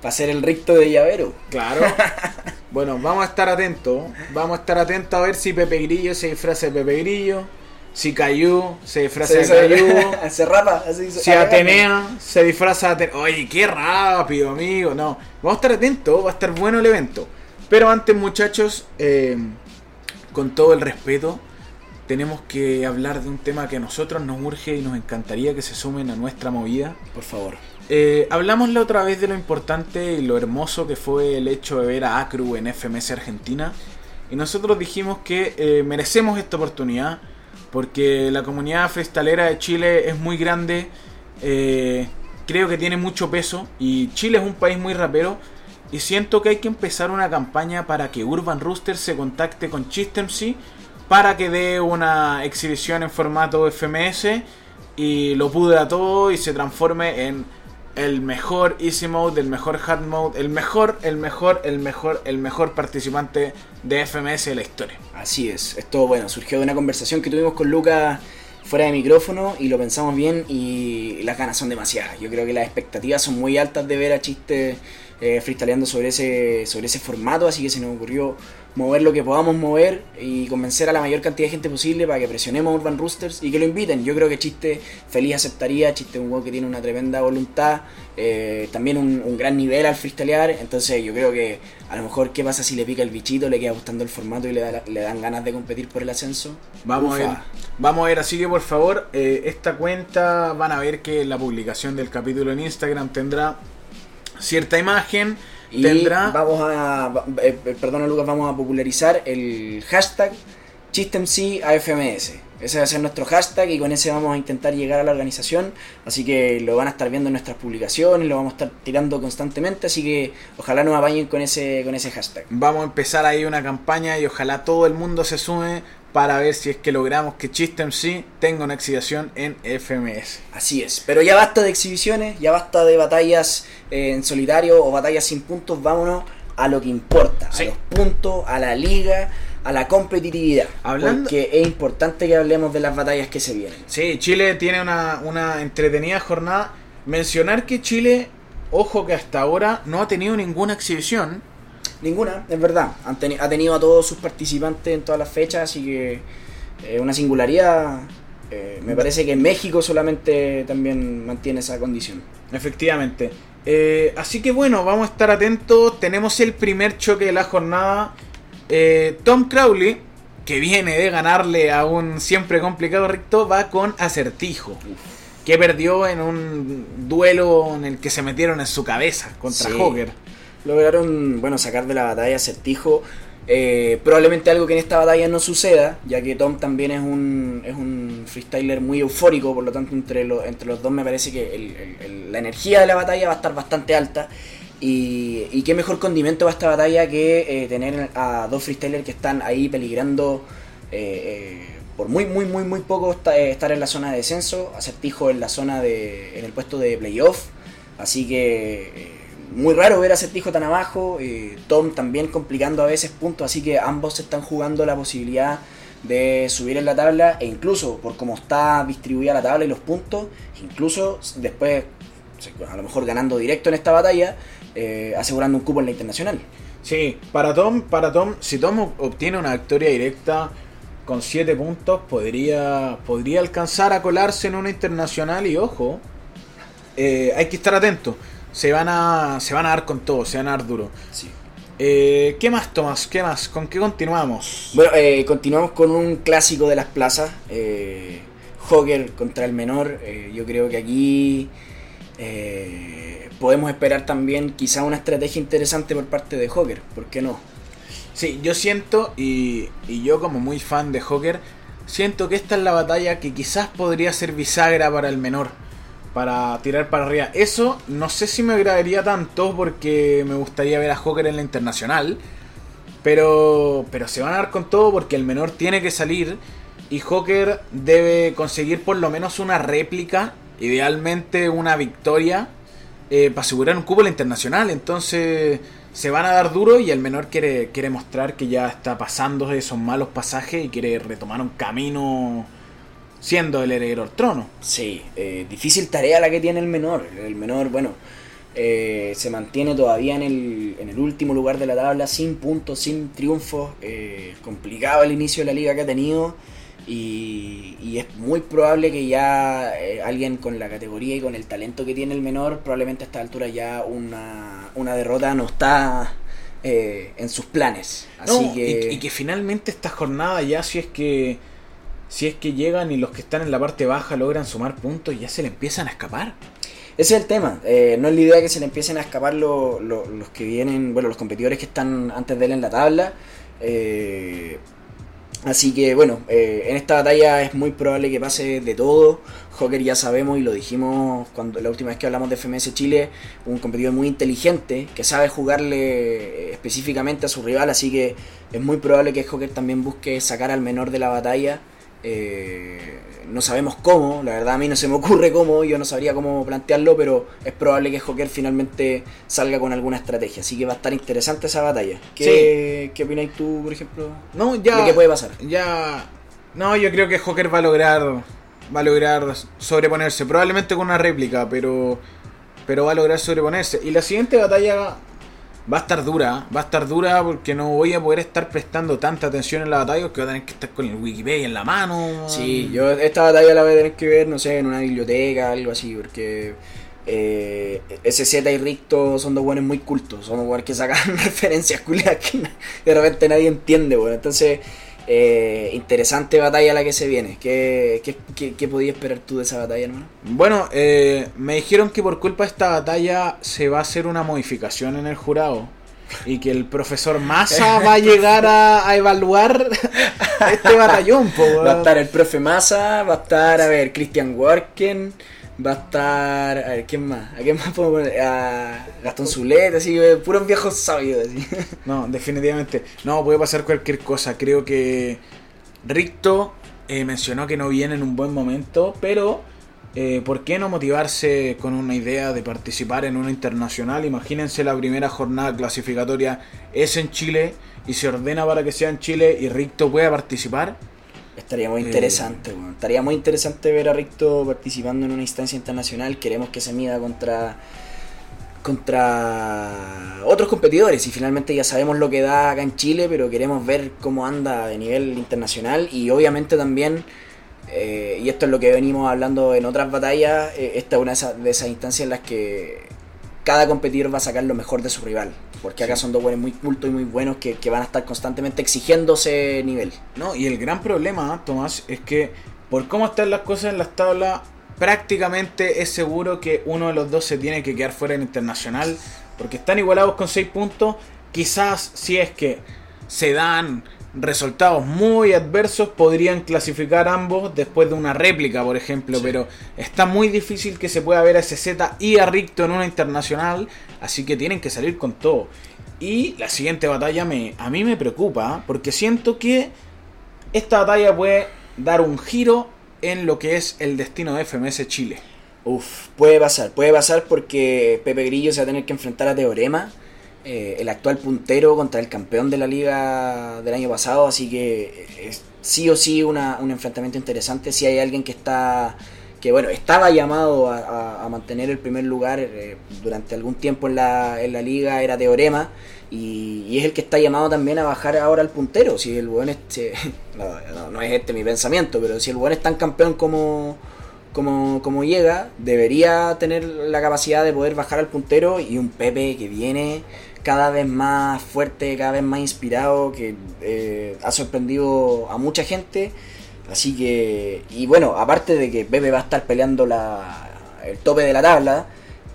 Para ser el ricto de llavero. Claro. *laughs* Bueno, vamos a estar atentos. Vamos a estar atentos a ver si Pepe Grillo se disfraza de Pepe Grillo. Si Cayu se disfraza de Cayu. *laughs* se, se rapa, así Si Atenea se disfraza de Atenea. Oye, qué rápido, amigo. No, vamos a estar atentos. Va a estar bueno el evento. Pero antes, muchachos, eh, con todo el respeto, tenemos que hablar de un tema que a nosotros nos urge y nos encantaría que se sumen a nuestra movida. Por favor. Eh, hablamos la otra vez de lo importante y lo hermoso que fue el hecho de ver a Acru en FMS Argentina. Y nosotros dijimos que eh, merecemos esta oportunidad porque la comunidad freestalera de Chile es muy grande. eh, creo que tiene mucho peso y Chile es un país muy rapero. Y siento que hay que empezar una campaña para que Urban Rooster se contacte con Chistemc para que dé una exhibición en formato FMS y lo pudra todo y se transforme en el mejor Easy Mode, el mejor Hard Mode, el mejor, el mejor, el mejor, el mejor participante de FMS de la historia. Así es, esto bueno, surgió de una conversación que tuvimos con Lucas fuera de micrófono y lo pensamos bien y las ganas son demasiadas. Yo creo que las expectativas son muy altas de ver a Chiste eh, freestyleando sobre ese, sobre ese formato, así que se nos ocurrió mover lo que podamos mover y convencer a la mayor cantidad de gente posible para que presionemos a Urban Roosters y que lo inviten. Yo creo que Chiste feliz aceptaría, Chiste es un juego que tiene una tremenda voluntad, eh, también un, un gran nivel al freestylear, entonces yo creo que a lo mejor qué pasa si le pica el bichito, le queda gustando el formato y le, da- le dan ganas de competir por el ascenso. Vamos a ver, vamos a ver, así que por favor, eh, esta cuenta van a ver que la publicación del capítulo en Instagram tendrá cierta imagen, Y tendrá vamos a, eh, eh, perdona Lucas, vamos a popularizar el hashtag ChistemCAFMS. Ese va a ser nuestro hashtag y con ese vamos a intentar llegar a la organización. Así que lo van a estar viendo en nuestras publicaciones, lo vamos a estar tirando constantemente. Así que ojalá nos apañen con ese, con ese hashtag. Vamos a empezar ahí una campaña y ojalá todo el mundo se sume para ver si es que logramos que Chistem sí tenga una exhibición en FMS. Así es. Pero ya basta de exhibiciones, ya basta de batallas eh, en solitario o batallas sin puntos. Vámonos a lo que importa, Sí. a los puntos, a la liga, a la competitividad. Hablando- Porque es importante que hablemos de las batallas que se vienen. Sí, Chile tiene una, una entretenida jornada. Mencionar que Chile, ojo que hasta ahora no ha tenido ninguna exhibición. Ninguna, es verdad. Han teni- ha tenido a todos sus participantes en todas las fechas, así que eh, una singularidad. eh, me parece que México solamente también mantiene esa condición. Efectivamente. Eh, así que bueno, vamos a estar atentos. Tenemos el primer choque de la jornada. Eh, Tom Crowley, que viene de ganarle a un siempre complicado Ricto, va con acertijo. Que perdió en un duelo en el que se metieron en su cabeza contra Sí. Joker. Lograron, bueno, sacar de la batalla a Certijo. Eh, probablemente algo que en esta batalla no suceda, ya que Tom también es un, es un freestyler muy eufórico, por lo tanto entre, los entre los dos me parece que el- el- la energía de la batalla va a estar bastante alta. Y, qué mejor condimento para esta batalla que eh, tener a dos freestylers que están ahí peligrando eh, eh, por muy, muy, muy, muy poco eh, estar en la zona de descenso, acertijo en la zona de. en el puesto de playoff. Así que muy raro ver a Acertijo tan abajo. eh, Tom también complicando a veces puntos. Así que ambos están jugando la posibilidad de subir en la tabla. E incluso por cómo está distribuida la tabla y los puntos, incluso después, a lo mejor ganando directo en esta batalla, eh, asegurando un cupo en la internacional. Sí, para Tom, para Tom, si Tom ob- obtiene una victoria directa con 7 puntos, podría, podría alcanzar a colarse en una internacional y ojo, eh, hay que estar atento. Se van a, se van a dar con todo, se van a dar duro. Sí. Eh, ¿Qué más, Tomás? ¿Qué más? ¿Con qué continuamos? Bueno, eh, continuamos con un clásico de las plazas. Eh, Hogger contra el menor. Eh, yo creo que aquí eh, podemos esperar también quizá una estrategia interesante por parte de Hogger. ¿Por qué no? Sí, yo siento, y, y yo como muy fan de Joker, siento que esta es la batalla que quizás podría ser bisagra para el menor, para tirar para arriba. Eso no sé si me agradaría tanto porque me gustaría ver a Joker en la internacional, pero, pero se van a dar con todo porque el menor tiene que salir y Joker debe conseguir por lo menos una réplica, idealmente una victoria, eh, para asegurar un cupo en la internacional. Entonces se van a dar duro y el menor quiere, quiere mostrar que ya está pasando esos malos pasajes y quiere retomar un camino siendo el heredero al trono. Sí, eh, difícil tarea la que tiene el menor. El menor, bueno, eh, se mantiene todavía en el, en el último lugar de la tabla, sin puntos, sin triunfos. eh, complicado el inicio de la liga que ha tenido. Y, y es muy probable que ya eh, alguien con la categoría y con el talento que tiene el menor, probablemente a esta altura ya una, una derrota no está eh, en sus planes. Así No, que... y, y que finalmente esta jornada ya si es que si es que llegan y los que están en la parte baja logran sumar puntos ya se le empiezan a escapar. Ese es el tema. eh, no es la idea que se le empiecen a escapar lo- lo- los que vienen, bueno, los competidores que están antes de él en la tabla. eh, así que, bueno, eh, en esta batalla es muy probable que pase de todo. Joker ya sabemos y lo dijimos cuando la última vez que hablamos de FMS Chile, un competidor muy inteligente que sabe jugarle eh, específicamente a su rival, así que es muy probable que Joker también busque sacar al menor de la batalla. Eh, no sabemos cómo, la verdad a mí no se me ocurre cómo, yo no sabría cómo plantearlo, pero es probable que Joker finalmente salga con alguna estrategia, así que va a estar interesante esa batalla. ¿Qué, ¿qué opináis tú, por ejemplo? No, ya ¿De qué puede pasar? Ya no, yo creo que Joker va a lograr va a lograr sobreponerse, probablemente con una réplica, pero pero va a lograr sobreponerse y la siguiente batalla va a estar dura, va a estar dura porque no voy a poder estar prestando tanta atención en la batalla porque voy a tener que estar con el Wikipedia en la mano. Sí, yo esta batalla la voy a tener que ver, no sé, en una biblioteca, algo así, porque eh, SZ y Ricto son dos buenos muy cultos, son dos buenos que sacan *laughs* referencias culiadas que *laughs* de repente nadie entiende, bueno, entonces eh, interesante batalla la que se viene. ¿Qué, qué, qué, qué podías esperar tú de esa batalla, hermano? Bueno, eh, me dijeron que por culpa de esta batalla se va a hacer una modificación en el jurado. Y que el profesor Massa va a *laughs* llegar a, a evaluar este batallón. po, Va a estar el profe Massa, va a estar, a ver, Christian Worken, va a estar, a ver, ¿quién más? ¿A quién más puedo poner? A Gastón Zulet, así, puros viejos sabios, así. *laughs* No, definitivamente. No, puede pasar cualquier cosa. Creo que Ricto eh, mencionó que no viene en un buen momento, pero eh, ¿por qué no motivarse con una idea de participar en una internacional? Imagínense la primera jornada clasificatoria es en Chile y se ordena para que sea en Chile y Ricto pueda participar. Estaría muy Eh. interesante, weón. Estaría muy interesante ver a Ricto participando en una instancia internacional. Queremos que se mida contra contra otros competidores y finalmente ya sabemos lo que da acá en Chile, pero queremos ver cómo anda de nivel internacional y obviamente también, eh, y esto es lo que venimos hablando en otras batallas, eh, esta es una de esas, de esas instancias en las que cada competidor va a sacar lo mejor de su rival, porque acá son dos buenos muy cultos y muy buenos que, que van a estar constantemente exigiéndose nivel. No, y el gran problema, Tomás, es que por cómo están las cosas en las tablas, prácticamente es seguro que uno de los dos se tiene que quedar fuera en internacional, porque están igualados con 6 puntos. Quizás si es que se dan resultados muy adversos, podrían clasificar ambos después de una réplica, por ejemplo, pero está muy difícil que se pueda ver a SZ y a Ricto en una internacional, así que tienen que salir con todo. Y la siguiente batalla me, a mí me preocupa, porque siento que esta batalla puede dar un giro en lo que es el destino de FMS Chile. Uf, puede pasar, puede pasar porque Pepe Grillo se va a tener que enfrentar a Teorema, eh, el actual puntero contra el campeón de la liga del año pasado, así que es sí o sí una- un enfrentamiento interesante. Si hay alguien que está, que bueno, estaba llamado a, mantener el primer lugar eh, durante algún tiempo en la, en la liga, era Teorema. Y, es el que está llamado también a bajar ahora al puntero. Si el buen este, *laughs* no es este mi pensamiento, pero si el buen es tan campeón como, como, como llega, debería tener la capacidad de poder bajar al puntero y un Pepe que viene cada vez más fuerte, cada vez más inspirado, que eh, ha sorprendido a mucha gente. Así que, y bueno, aparte de que Pepe va a estar peleando la, el tope de la tabla,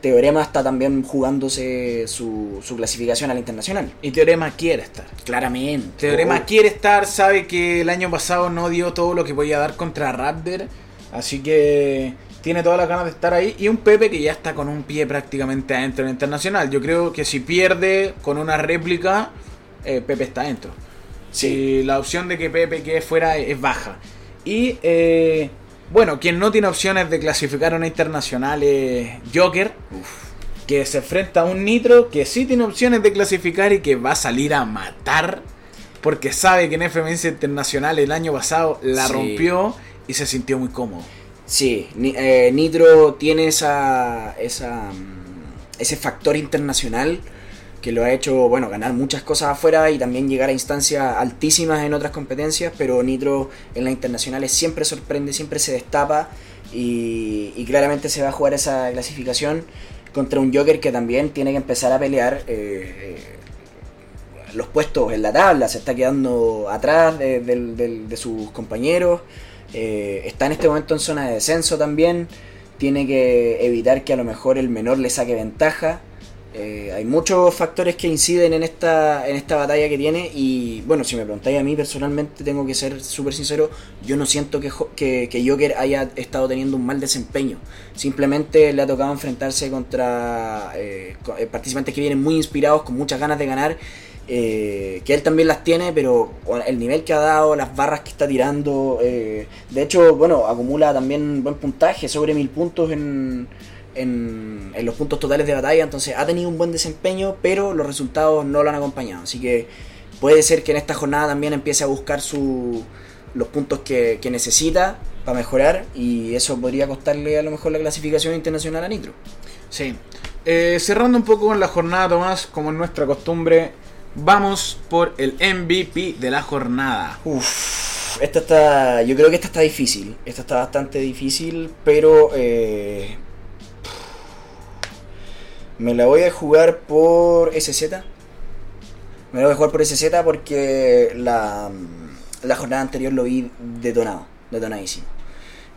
Teorema está también jugándose su, su clasificación al internacional. Y Teorema quiere estar. Claramente. Teorema Oh. quiere estar, sabe que el año pasado no dio todo lo que podía dar contra Raptor, así que tiene todas las ganas de estar ahí. Y un Pepe que ya está con un pie prácticamente adentro en el internacional. Yo creo que si pierde con una réplica, eh, Pepe está adentro. Si la opción de que Pepe quede fuera es baja. Y eh, bueno, quien no tiene opciones de clasificar a una internacional es Joker. Que se enfrenta a un Nitro que sí tiene opciones de clasificar y que va a salir a matar. Porque sabe que en FMS Internacional el año pasado la Sí. rompió y se sintió muy cómodo. Sí, eh, Nitro tiene esa, esa, mm, ese factor internacional que lo ha hecho, bueno, ganar muchas cosas afuera y también llegar a instancias altísimas en otras competencias, pero Nitro en las internacionales siempre sorprende, siempre se destapa y, y claramente se va a jugar esa clasificación contra un Joker que también tiene que empezar a pelear eh, eh, los puestos en la tabla, se está quedando atrás de, de sus compañeros, eh, está en este momento en zona de descenso también, tiene que evitar que a lo mejor el menor le saque ventaja. Eh, hay muchos factores que inciden en esta, en esta batalla que tiene y bueno, si me preguntáis a mí personalmente tengo que ser súper sincero, yo no siento que, que, que Joker haya estado teniendo un mal desempeño, simplemente le ha tocado enfrentarse contra co- eh, participantes que vienen muy inspirados, con muchas ganas de ganar, eh, que él también las tiene, pero el nivel que ha dado, las barras que está tirando, eh, de hecho, bueno, acumula también buen puntaje, sobre mil puntos en, en, en los puntos totales de batalla, entonces ha tenido un buen desempeño, pero los resultados no lo han acompañado, así que puede ser que en esta jornada también empiece a buscar su, los puntos que, que necesita para mejorar y eso podría costarle a lo mejor la clasificación internacional a Nitro. Sí. Eh, cerrando un poco con la jornada, Tomás, como es nuestra costumbre, vamos por el MVP de la jornada. Uf, esta está. Yo creo que esta está difícil. Esta está bastante difícil, pero. eh, me la voy a jugar por SZ. Me la voy a jugar por SZ porque la, la jornada anterior lo vi detonado, detonadísimo.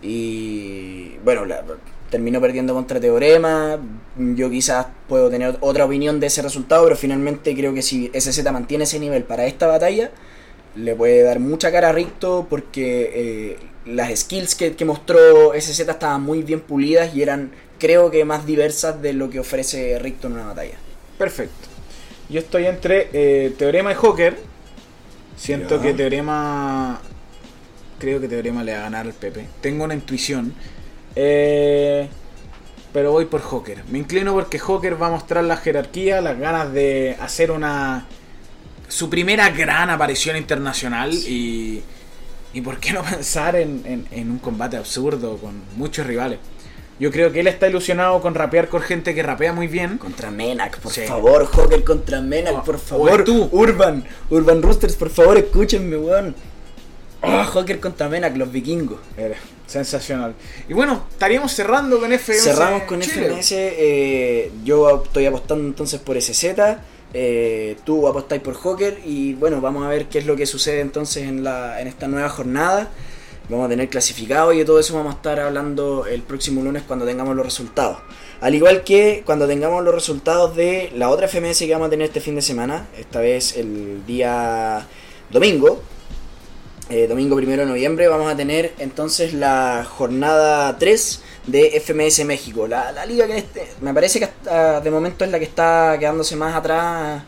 Y bueno, la- terminó perdiendo contra Teorema. Yo quizás puedo tener otra opinión de ese resultado, pero finalmente creo que si SZ mantiene ese nivel para esta batalla, le puede dar mucha cara a Ricto porque eh, las skills que, que mostró SZ estaban muy bien pulidas y eran, creo que, más diversas de lo que ofrece Ricto en una batalla. Perfecto. Yo estoy entre eh, Teorema y Joker. Siento que Teorema. Creo que Teorema le va a ganar al Pepe. Tengo una intuición. Eh, pero voy por Joker. Me inclino porque Joker va a mostrar la jerarquía, las ganas de hacer una. Su primera gran aparición internacional y. Y por qué no *laughs* pensar en, en- en un combate absurdo con muchos rivales. Yo creo que él está ilusionado con rapear con gente que rapea muy bien. Contra Menac, por Sí. favor, Joker contra Menac, O- por favor. tú. Urban, Urban Roosters, por favor, escúchenme, weón. Ah, Joker contra Menac, los vikingos. Era sensacional. Y bueno, estaríamos cerrando con FMS. Cerramos con Chile. FMS. eh, yo estoy apostando entonces por SZ. eh, tú apostáis por Joker. Y bueno, vamos a ver qué es lo que sucede entonces en, la, en esta nueva jornada. vamos a tener clasificado y de todo eso vamos a estar hablando el próximo lunes cuando tengamos los resultados. Al igual que cuando tengamos los resultados de la otra FMS que vamos a tener este fin de semana, esta vez el día domingo, eh, domingo primero de noviembre, vamos a tener entonces la jornada 3 de FMS México. La, la liga que este, me parece que hasta de momento es la que está quedándose más atrás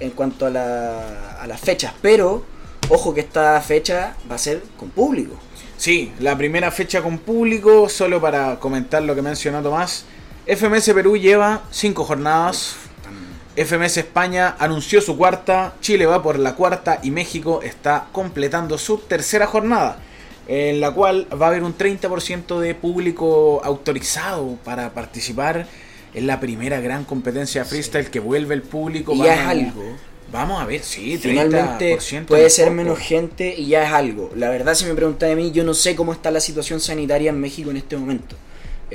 en cuanto a, la, a las fechas, pero ojo que esta fecha va a ser con público. Sí, la primera fecha con público, solo para comentar lo que mencionó Tomás. FMS Perú lleva 5 jornadas. FMS España anunció su cuarta, Chile va por la cuarta y México está completando su tercera jornada, en la cual va a haber un 30% de público autorizado para participar en la primera gran competencia freestyle que vuelve el público. Y ya es algo. Vamos a ver, sí, 30% Finalmente no puede es ser poco. menos gente y ya es algo. La verdad, si me preguntas de mí, yo no sé cómo está la situación sanitaria en México en este momento.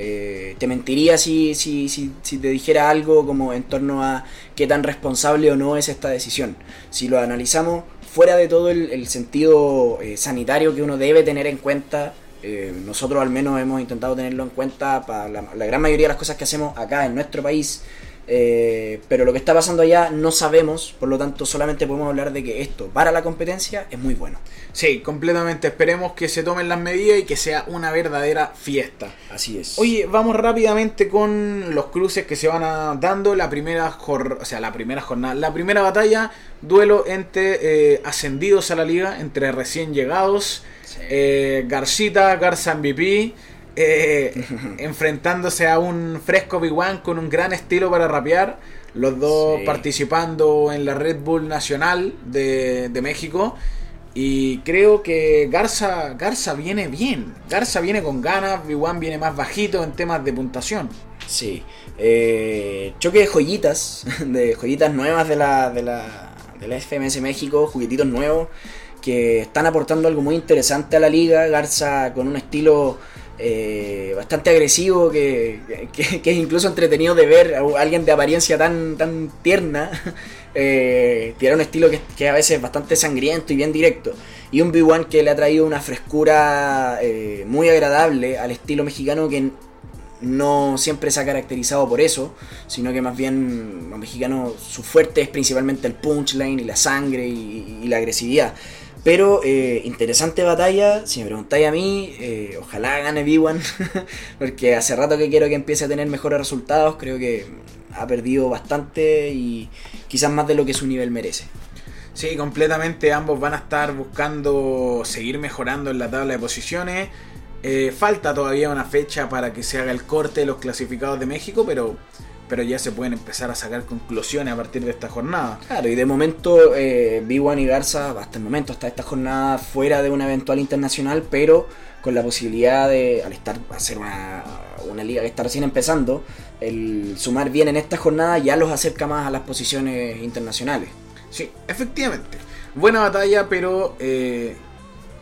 Eh, te mentiría si, si, si, si te dijera algo como en torno a qué tan responsable o no es esta decisión. Si lo analizamos fuera de todo el, sentido eh, sanitario que uno debe tener en cuenta, eh, nosotros al menos hemos intentado tenerlo en cuenta para la gran mayoría de las cosas que hacemos acá en nuestro país. Eh, pero lo que está pasando allá no sabemos, por lo tanto solamente podemos hablar de que esto para la competencia es muy bueno. Sí, completamente. Esperemos que se tomen las medidas y que sea una verdadera fiesta. Así es. Oye, vamos rápidamente con los cruces que se van a- dando. La primera, o sea, la primera jornada, la primera batalla, duelo entre eh, ascendidos a la liga, entre recién llegados, eh, Garcita, Garza MVP, eh, enfrentándose a un fresco Big One con un gran estilo para rapear. Los dos Sí. participando en la Red Bull Nacional de, de México. Y creo que Garza, Garza viene bien. Garza viene con ganas, Big One viene más bajito en temas de puntuación. Sí. Eh, choque de joyitas, *laughs* de joyitas nuevas de la, de la, de la FMS México, juguetitos nuevos que están aportando algo muy interesante a la liga. Garza con un estilo eh, bastante agresivo que, que- es incluso entretenido de ver a alguien de apariencia tan, tan tierna. *laughs* Eh, un estilo que, a veces es bastante sangriento y bien directo. Y un B1 que le ha traído una frescura eh, muy agradable al estilo mexicano que no siempre se ha caracterizado por eso, sino que más bien los mexicanos, su fuerte es principalmente el punchline y la sangre y la agresividad. Pero eh, interesante batalla, si me preguntáis a mí, eh, ojalá gane B1, *laughs* porque hace rato que quiero que empiece a tener mejores resultados, creo que ha perdido bastante y quizás más de lo que su nivel merece. Sí, completamente. Ambos van a estar buscando seguir mejorando en la tabla de posiciones. Eh, falta todavía una fecha para que se haga el corte de los clasificados de México, pero, pero ya se pueden empezar a sacar conclusiones a partir de esta jornada. Claro, y de momento eh, B1 y Garza, hasta el momento, hasta esta jornada fuera de una eventual internacional, pero con la posibilidad de, al estar, hacer una, una liga que está recién empezando, el sumar bien en esta jornada ya los acerca más a las posiciones internacionales. Sí, efectivamente. Buena batalla, pero eh,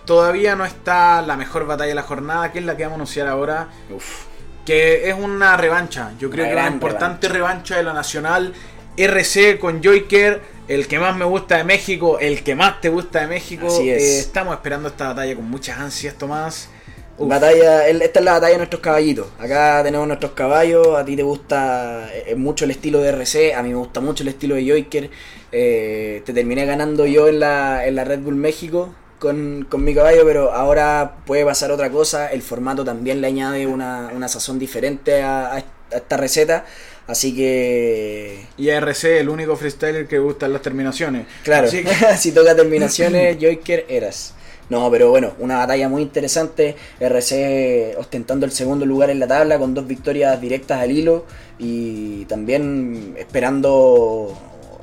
todavía no está la mejor batalla de la jornada, que es la que vamos a anunciar ahora. Uf, Que es una revancha. Yo creo Una que una importante revancha. de la nacional. RC con Joyker, el que más me gusta de México, el que más te gusta de México. Así es. Eh, estamos esperando esta batalla con muchas ansias, Tomás. Uf. batalla, esta es la batalla de nuestros caballitos. Acá tenemos nuestros caballos, a ti te gusta eh, mucho el estilo de RC, a mí me gusta mucho el estilo de Joiker. Eh, te terminé ganando yo en la, en la Red Bull México con, con mi caballo, pero ahora puede pasar otra cosa. El formato también le añade una, una sazón diferente a, a esta receta. Así que Y RC, el único freestyler que gustan las terminaciones. Claro, Así *laughs* que- si toca terminaciones, *laughs* Joiker eras. No, pero bueno, una batalla muy interesante. RC ostentando el segundo lugar en la tabla con dos victorias directas al hilo y también esperando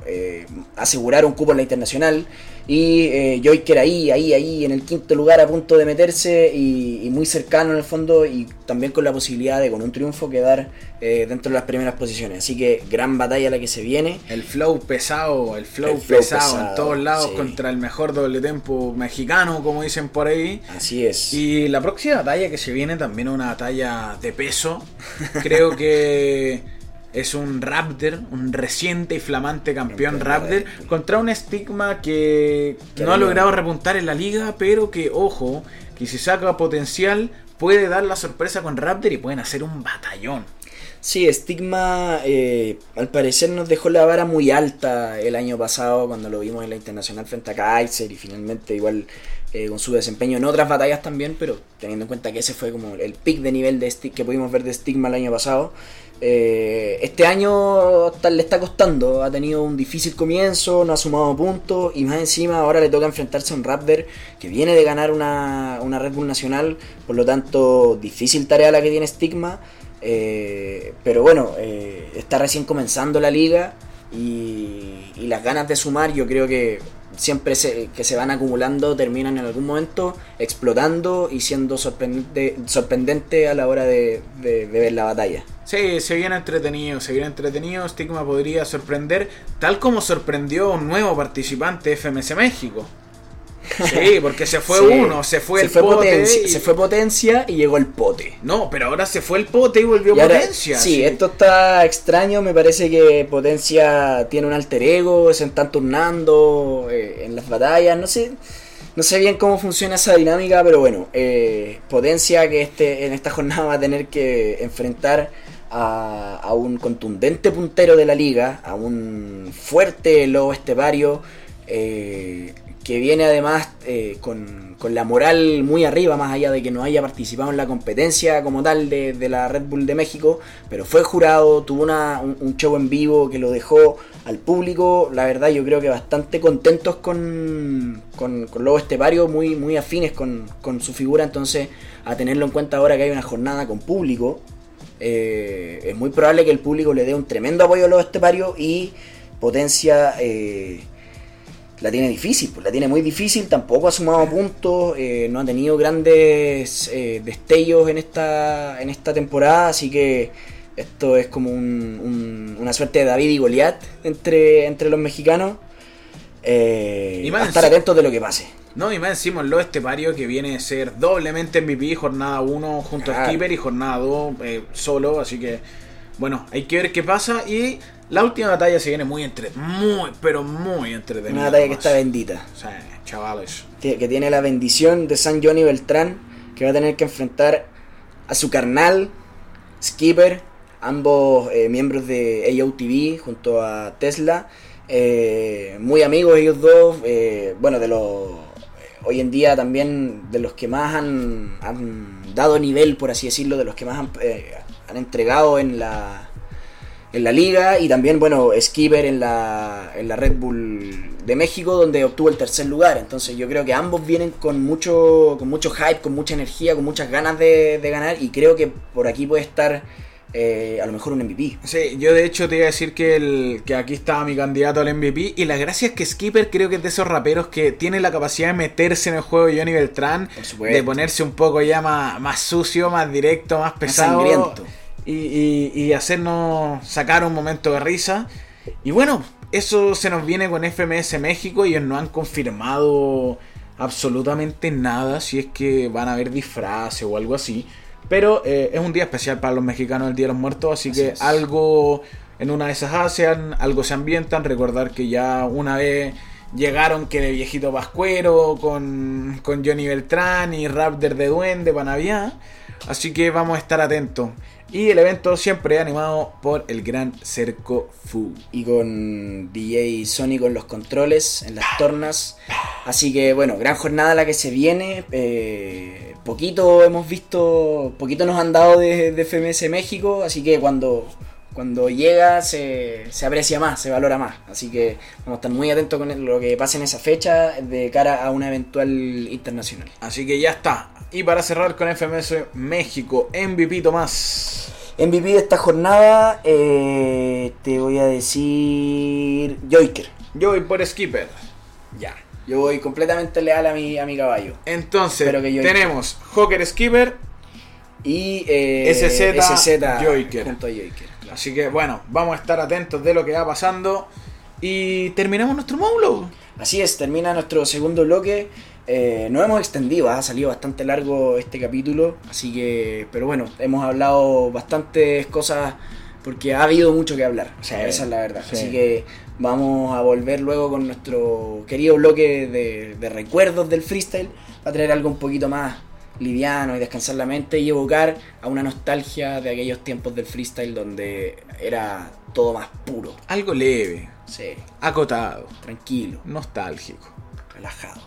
eh, asegurar un cupo en la internacional. Y eh, Joiker ahí, ahí, ahí en el quinto lugar a punto de meterse y, y muy cercano en el fondo y también con la posibilidad de con un triunfo quedar eh, dentro de las primeras posiciones. Así que gran batalla la que se viene. El flow pesado, el flow, El flow pesado, en pesado, todos lados sí. contra el mejor doble tempo mexicano, como dicen por ahí. Así es. Y la próxima batalla que se viene también es una batalla de peso. *laughs* Creo que es un Raptor, un reciente y flamante campeón Campeón Raptor, contra un estigma que Que no ha logrado repuntar en la liga, pero que, ojo, que si saca potencial puede dar la sorpresa con Raptor y pueden hacer un batallón. Sí, Stigma eh, al parecer nos dejó la vara muy alta el año pasado cuando lo vimos en la Internacional frente a Kaiser y finalmente igual eh, con su desempeño en otras batallas también, pero teniendo en cuenta que ese fue como el pic de nivel de que pudimos ver de Stigma el año pasado. Eh, este año ta- le está costando, ha tenido un difícil comienzo, no ha sumado puntos y más encima ahora le toca enfrentarse a un Raptor que viene de ganar una, una Red Bull nacional, por lo tanto difícil tarea la que tiene Stigma. Eh, pero bueno, eh, está recién comenzando la liga y las ganas de sumar yo creo que siempre se, que se van acumulando terminan en algún momento explotando y siendo sorprendente, sorprendente a la hora de, ver la batalla. Sí, se viene entretenido, se viene entretenido. Stigma podría sorprender, tal como sorprendió un nuevo participante de FMS México. Sí, *laughs* porque se fue Sí, uno, se fue el pote. potencia, y- se fue potencia y llegó el pote. No, pero ahora se fue el pote y volvió Y ahora- potencia. sí, esto está extraño. Me parece que Potencia tiene un alter ego, se están turnando eh, en las batallas. No sé, no sé bien cómo funciona esa dinámica, pero bueno, eh, Potencia que este en esta jornada va a tener que enfrentar a, a un contundente puntero de la liga, a un fuerte lobo estepario. eh, que viene además eh, con, con la moral muy arriba, más allá de que no haya participado en la competencia como tal de, de la Red Bull de México, pero fue jurado, tuvo una, un, un show en vivo que lo dejó al público, la verdad yo creo que bastante contentos con, con, con Lobo Estepario, muy, muy afines con, con su figura, entonces a tenerlo en cuenta ahora que hay una jornada con público, eh, es muy probable que el público le dé un tremendo apoyo a Lobo Estepario y potencia... eh, la tiene difícil, pues la tiene muy difícil, tampoco ha sumado puntos, eh, no ha tenido grandes eh, destellos en esta, en esta temporada, así que esto es como un- un- una suerte de David y Goliat entre, entre los mexicanos. Eh, Y más a estar atentos de lo que pase. No, y más encima lo estepario que viene a ser doblemente MVP, jornada 1 junto a. Skipper y jornada 2 eh, solo, así que bueno, hay que ver qué pasa y la última batalla se viene muy entre muy, pero muy entretenida. Una batalla que está bendita. O sea, chavales. que que tiene la bendición de San Johnny Beltrán, que va a tener que enfrentar a su carnal, Skipper, ambos eh, miembros de AOTV junto a Tesla, eh, muy amigos ellos dos, eh, bueno, de los hoy en día también de los que más han, han dado nivel, por así decirlo, de los que más han, eh, han entregado en la en la liga y también, bueno, Skipper en la, en la Red Bull de México, donde obtuvo el tercer lugar. Entonces yo creo que ambos vienen con mucho, con mucho hype, con mucha energía, con muchas ganas de, de ganar y creo que por aquí puede estar eh, a lo mejor un MVP. Sí, yo de hecho te iba a decir que, el, que aquí estaba mi candidato al MVP y la gracia es que Skipper creo que es de esos raperos que tiene la capacidad de meterse en el juego de Johnny Beltrán, de ponerse un poco ya más, más sucio, más directo, más pesado. sangriento. Y, y- y hacernos sacar un momento de risa. Y bueno, eso se nos viene con FMS México. Ellos no han confirmado absolutamente nada si es que van a haber disfraces o algo así. Pero eh, es un día especial para los mexicanos, el Día de los Muertos, así, Así que es. algo en una de esas hacen, algo se ambientan. Recordar que ya una vez llegaron que de viejito pascuero con, con Johnny Beltrán y Raptor de Duende para Navidad. Así que vamos a estar atentos. Y el evento siempre animado por el gran Cerco Fu. y con DJ Sony con los controles en las tornas. Así que bueno, gran jornada la que se viene. eh, poquito hemos visto, poquito nos han dado de, de FMS México, así que cuando, cuando llega se, se aprecia más, se valora más. Así que vamos a estar muy atentos con lo que pase en esa fecha de cara a una eventual internacional. Así que ya está. Y para cerrar con FMS México, MVP Tomás. MVP de esta jornada, eh, te voy a decir Joiker. Yo voy por Skipper. Ya. Yo voy completamente leal a mi, a mi caballo. Entonces, tenemos Joker Skipper. Y eh, SZ Joiker. junto a claro. Así que bueno, vamos a estar atentos de lo que va pasando. Y terminamos nuestro módulo. Así es, termina nuestro segundo bloque. Eh, nos hemos extendido, ha salido bastante largo este capítulo, así que, pero bueno, hemos hablado bastantes cosas porque ha habido mucho que hablar, o sea, Sí, esa es la verdad. sí. Así que vamos a volver luego con nuestro querido bloque de, de recuerdos del freestyle, para traer algo un poquito más liviano y descansar la mente y evocar a una nostalgia de aquellos tiempos del freestyle donde era todo más puro, Algo leve, sí, acotado, tranquilo. nostálgico. relajado.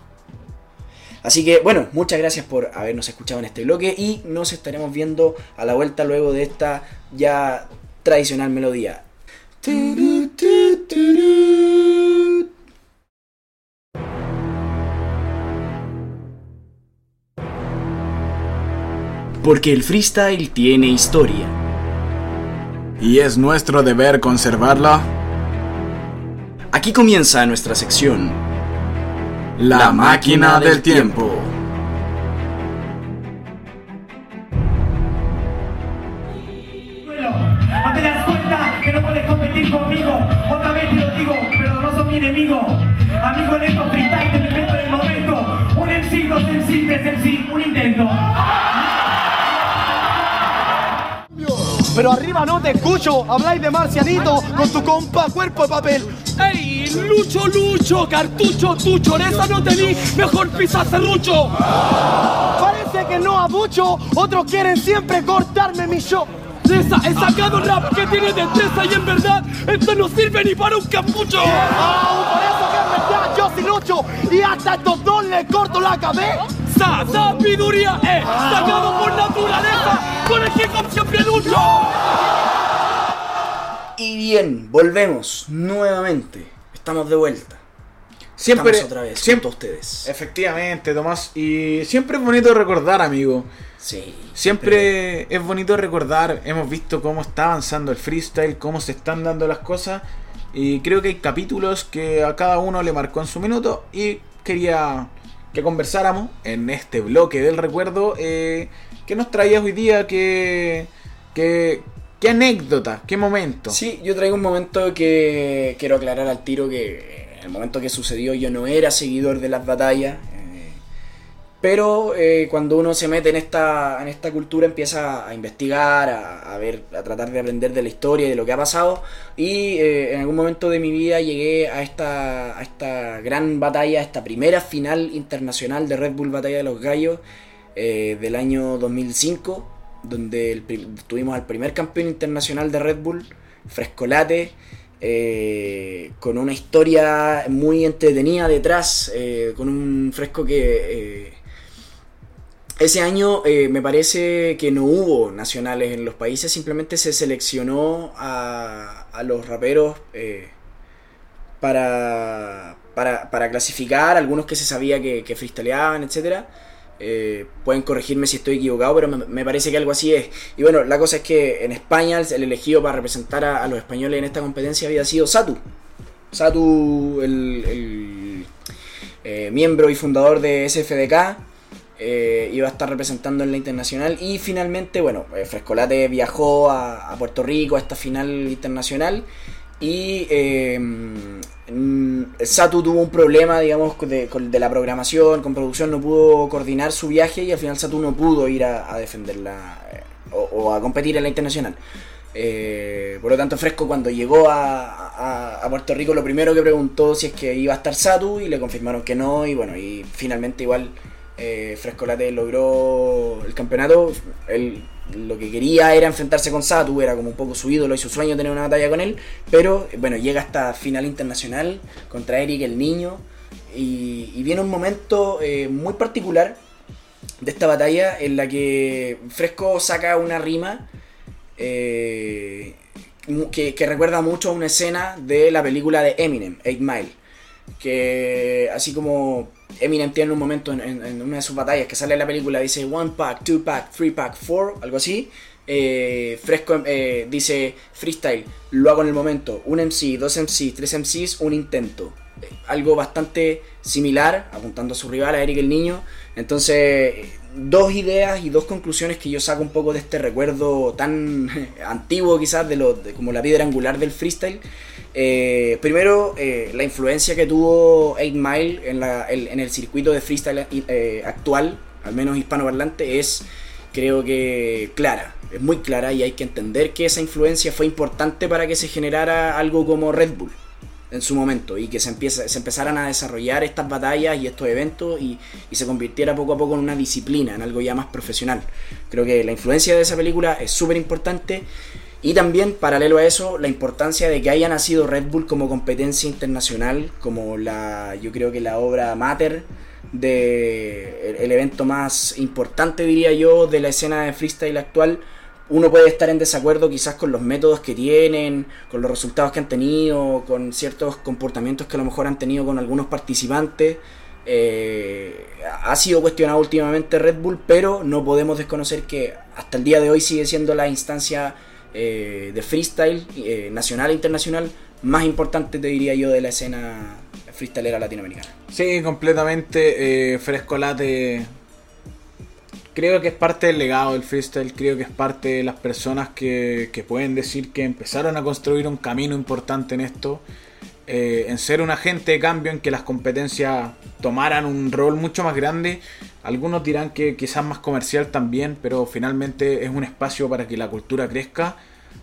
Así que bueno, muchas gracias por habernos escuchado en este bloque y nos estaremos viendo a la vuelta luego de esta ya tradicional melodía. Porque el freestyle tiene historia. Y es nuestro deber conservarla. Aquí comienza nuestra sección. La, máquina del tiempo. ¿No te das cuenta que no puedes competir conmigo? Otra vez te lo digo, pero no son mi enemigo. Amigo en estos freestyle te invento en el momento. Un MC, dos MC, tres MC, un intento. Pero arriba no te escucho, habláis de marcianito con tu compa cuerpo de papel. ¡Ey! Lucho, Lucho, cartucho, tu choreza no te vi, mejor pisa serrucho. Parece que no abucho, otros quieren siempre cortarme mi show. Esa, he sacado rap que tiene destreza y en verdad esto no sirve ni para un capucho. Ah, por eso que en verdad yo sí lucho y hasta a estos dos les corto la cabeza. Sa, sabiduría, eh, sacado por naturaleza, con el hip hop siempre lucho. Y bien, volvemos nuevamente. Estamos de vuelta. Siempre, Estamos otra vez siempre, ustedes. efectivamente, Tomás. Y siempre es bonito recordar, amigo. Sí. Siempre es bonito recordar, hemos visto cómo está avanzando el freestyle, cómo se están dando las cosas. Y creo que hay capítulos que a cada uno le marcó en su minuto. Y quería que conversáramos en este bloque del recuerdo. eh, ¿Qué nos traías hoy día? ¿Qué, qué, qué anécdota? ¿Qué momento? Sí, yo traigo un momento que quiero aclarar al tiro que en el momento que sucedió yo no era seguidor de las batallas. eh, pero eh, cuando uno se mete en esta, en esta cultura empieza a investigar, a, a ver, a tratar de aprender de la historia y de lo que ha pasado. Y eh, en algún momento de mi vida llegué a esta, a esta gran batalla, a esta primera final internacional de Red Bull Batalla de los Gallos eh, del año 2005, donde tuvimos al primer campeón internacional de Red Bull, Frescolate, eh, con una historia muy entretenida detrás, eh, con un fresco que... eh, ese año me parece que no hubo nacionales en los países, simplemente se seleccionó a, a los raperos para, para, para clasificar, algunos que se sabía que, que freestyleaban, etc. pueden corregirme si estoy equivocado, pero me, parece que algo así es. Y bueno, la cosa es que en España el elegido para representar a, los españoles en esta competencia había sido Satu. Satu, el, eh, miembro y fundador de SFDK, eh, iba a estar representando en la internacional y finalmente, bueno, eh, Frescolate viajó a Puerto Rico a esta final internacional y eh, Satu tuvo un problema, digamos, de, de la programación, con producción, no pudo coordinar su viaje y al final Satu no pudo ir a, a defenderla eh, o, a competir en la internacional. Eh, por lo tanto, Fresco cuando llegó a, a- Puerto Rico lo primero que preguntó si es que iba a estar Satu y le confirmaron que no y bueno, y finalmente igual eh, Frescolate logró el campeonato. Él lo que quería era enfrentarse con Satu, era como un poco su ídolo y su sueño tener una batalla con él, pero bueno, llega hasta final internacional contra Eric el Niño y, y viene un momento eh, muy particular de esta batalla en la que Fresco saca una rima eh, que recuerda mucho a una escena de la película de Eminem, 8 Mile. Que así como Eminem tiene un momento en, una de sus batallas que sale en la película, dice one pack, two pack, three pack, four, algo así. eh, Fresco eh, dice freestyle, lo hago en el momento. Un MC, dos MCs, tres MCs, un intento. Eh, algo bastante similar, apuntando a su rival, a Eric el Niño. Entonces, eh, dos ideas y dos conclusiones que yo saco un poco de este recuerdo tan *laughs* antiguo quizás de, lo, de como la piedra angular del freestyle. Eh, primero, eh, la influencia que tuvo 8 Mile en, la- el, en el circuito de freestyle eh, actual, al menos hispanoparlante, es creo que clara, es muy clara y hay que entender que esa influencia fue importante para que se generara algo como Red Bull en su momento y que se, empieza, se empezaran a desarrollar estas batallas y estos eventos y, y se convirtiera poco a poco en una disciplina, en algo ya más profesional. Creo que la influencia de esa película es súper importante y también, paralelo a eso, la importancia de que haya nacido Red Bull como competencia internacional, como la, yo creo que la obra mater de el, el evento más importante, diría yo, de la escena de freestyle actual. Uno puede estar en desacuerdo quizás con los métodos que tienen, con los resultados que han tenido, con ciertos comportamientos que a lo mejor han tenido con algunos participantes. Eh, ha sido cuestionado últimamente Red Bull, pero no podemos desconocer que hasta el día de hoy sigue siendo la instancia eh, de freestyle eh, nacional e internacional más importante, te diría yo, de la escena freestylera latinoamericana. Sí, completamente eh, frescolate. Creo que es parte del legado del freestyle, creo que es parte de las personas que, que pueden decir que empezaron a construir un camino importante en esto, eh, en ser un agente de cambio, en que las competencias tomaran un rol mucho más grande. Algunos dirán que quizás más comercial también, pero finalmente es un espacio para que la cultura crezca.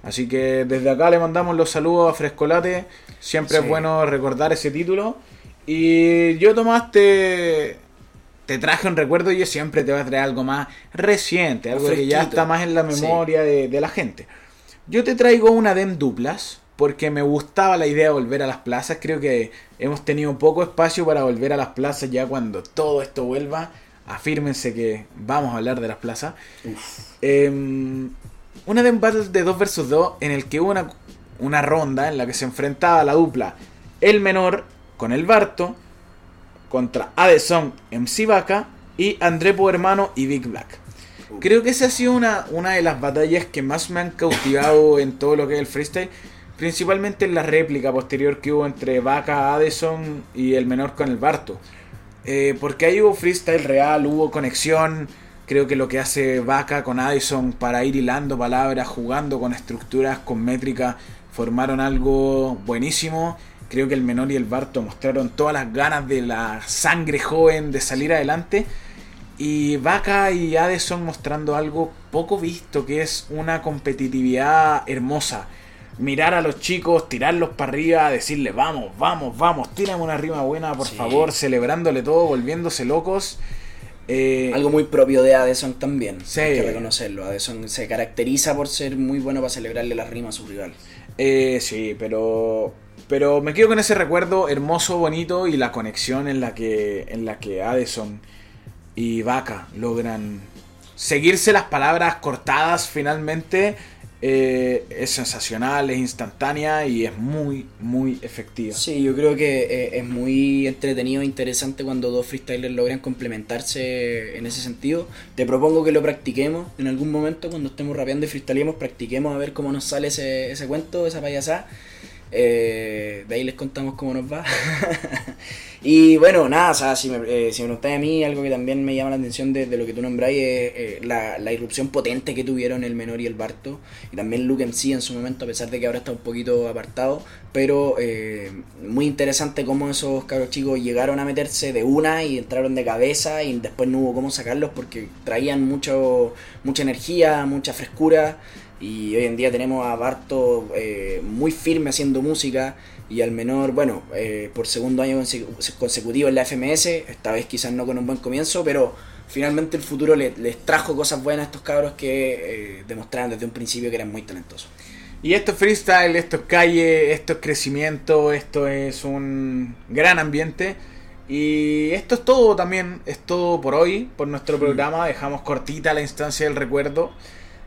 Así que desde acá le mandamos los saludos a Frescolate. Siempre Sí. es bueno recordar ese título. Y yo Tomás te, traje un recuerdo y yo siempre te voy a traer algo más reciente, algo que ya está más en la Sí. memoria de, de la gente. Yo te traigo una DEM duplas porque me gustaba la idea de volver a las plazas. Creo que hemos tenido poco espacio para volver a las plazas ya cuando todo esto vuelva. Afírmense que vamos a hablar de las plazas. Em, una DEM Battle de 2 vs 2 en el que hubo una, una ronda en la que se enfrentaba la dupla El Menor con el Barto contra Adeson MC Vaca y Andrepo Hermano y Big Black. Creo que esa ha sido una, una de las batallas que más me han cautivado en todo lo que es el freestyle. Principalmente en la réplica posterior que hubo entre Vaca, Adeson y el menor con el Barto. Eh, porque ahí hubo freestyle real, hubo conexión. Creo que lo que hace Vaca con Addison para ir hilando palabras, jugando con estructuras, con métrica, formaron algo buenísimo. Creo que el menor y el Barto mostraron todas las ganas de la sangre joven de salir adelante. Y Vaca y Addison mostrando algo poco visto, que es una competitividad hermosa. Mirar a los chicos, tirarlos para arriba, decirle vamos, vamos, vamos, tírame una rima buena, por Sí. favor, celebrándole todo, volviéndose locos. Eh, Algo muy propio de Adeson también, Sí. hay que reconocerlo. Adeson se caracteriza por ser muy bueno para celebrarle las rimas a su rival. Eh, sí, pero pero me quedo con ese recuerdo hermoso, bonito y la conexión en la que en la que Addison y Vaca logran seguirse las palabras cortadas finalmente eh, es sensacional, es instantánea y es muy muy efectiva. Sí, yo creo que eh, es muy entretenido e interesante cuando dos freestylers logran complementarse en ese sentido. Te propongo que lo practiquemos en algún momento, cuando estemos rapeando y freestylemos, practiquemos a ver cómo nos sale ese, ese cuento, esa payasada. Eh, de ahí les contamos cómo nos va. *laughs* y bueno, nada, o sea, si me, eh, si me preguntáis a mí, algo que también me llama la atención de, de lo que tú nombráis es eh, la, la irrupción potente que tuvieron el menor y el Barto. Y también Luke MC en su momento, a pesar de que ahora está un poquito apartado. Pero eh, muy interesante cómo esos cabros chicos llegaron a meterse de una y entraron de cabeza y después no hubo cómo sacarlos porque traían mucho, mucha energía, mucha frescura. Y hoy en día tenemos a Barto eh, muy firme haciendo música y al menor, bueno, eh, por segundo año conse- consecutivo en la FMS, esta vez quizás no con un buen comienzo, pero finalmente el futuro le- les trajo cosas buenas a estos cabros que eh, demostraron desde un principio que eran muy talentosos. Y esto es freestyle, esto es calle, esto es crecimiento, esto es un gran ambiente. Y esto es todo también, es todo por hoy, por nuestro programa. Dejamos cortita la instancia del recuerdo.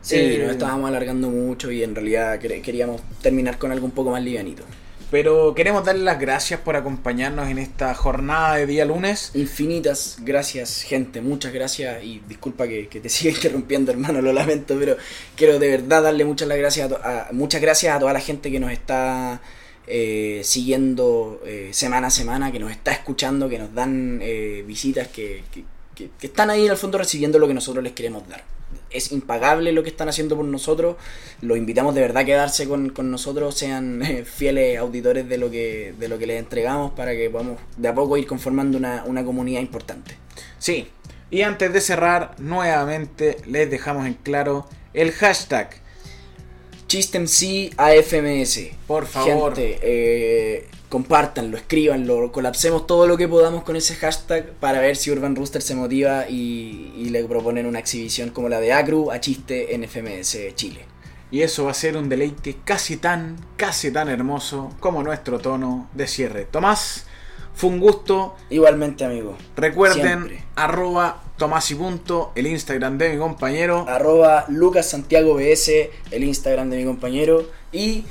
Sí, Eh, nos estábamos alargando mucho y en realidad quer- queríamos terminar con algo un poco más livianito. Pero queremos darle las gracias por acompañarnos en esta jornada de día lunes. Infinitas gracias, gente, muchas gracias y disculpa que, que te *laughs* siga interrumpiendo, hermano, lo lamento, pero quiero de verdad darle muchas las gracias a, muchas gracias a toda la gente que nos está eh, siguiendo eh, semana a semana, que nos está escuchando, que nos dan eh, visitas, que, que- que- que están ahí en el fondo recibiendo lo que nosotros les queremos dar. Es impagable lo que están haciendo por nosotros. Los invitamos de verdad a quedarse con, con nosotros, sean *laughs* eh, fieles auditores de lo que de lo que les entregamos para que podamos de a poco ir conformando una, una comunidad importante. Sí, Y antes de cerrar, nuevamente les dejamos en claro el hashtag. ChistemC AFMS. Por favor. Gente, eh, compártanlo, escríbanlo, colapsemos todo lo que podamos con ese hashtag para ver si Urban Rooster se motiva y, y le proponen una exhibición como la de Acru a chiste en FMS Chile. Y eso va a ser un deleite casi tan, casi tan hermoso como nuestro tono de cierre. Tomás, fue un gusto. Igualmente, amigo. Recuerden, Siempre. arroba Tomás y punto, el Instagram de mi compañero. Arroba Lucas Santiago BS, el Instagram de mi compañero. Y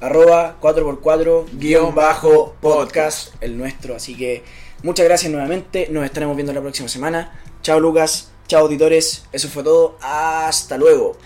arroba 4x4 guion bajo podcast, el nuestro. Así que muchas gracias nuevamente. Nos estaremos viendo la próxima semana. Chao Lucas, chao auditores. Eso fue todo. Hasta luego.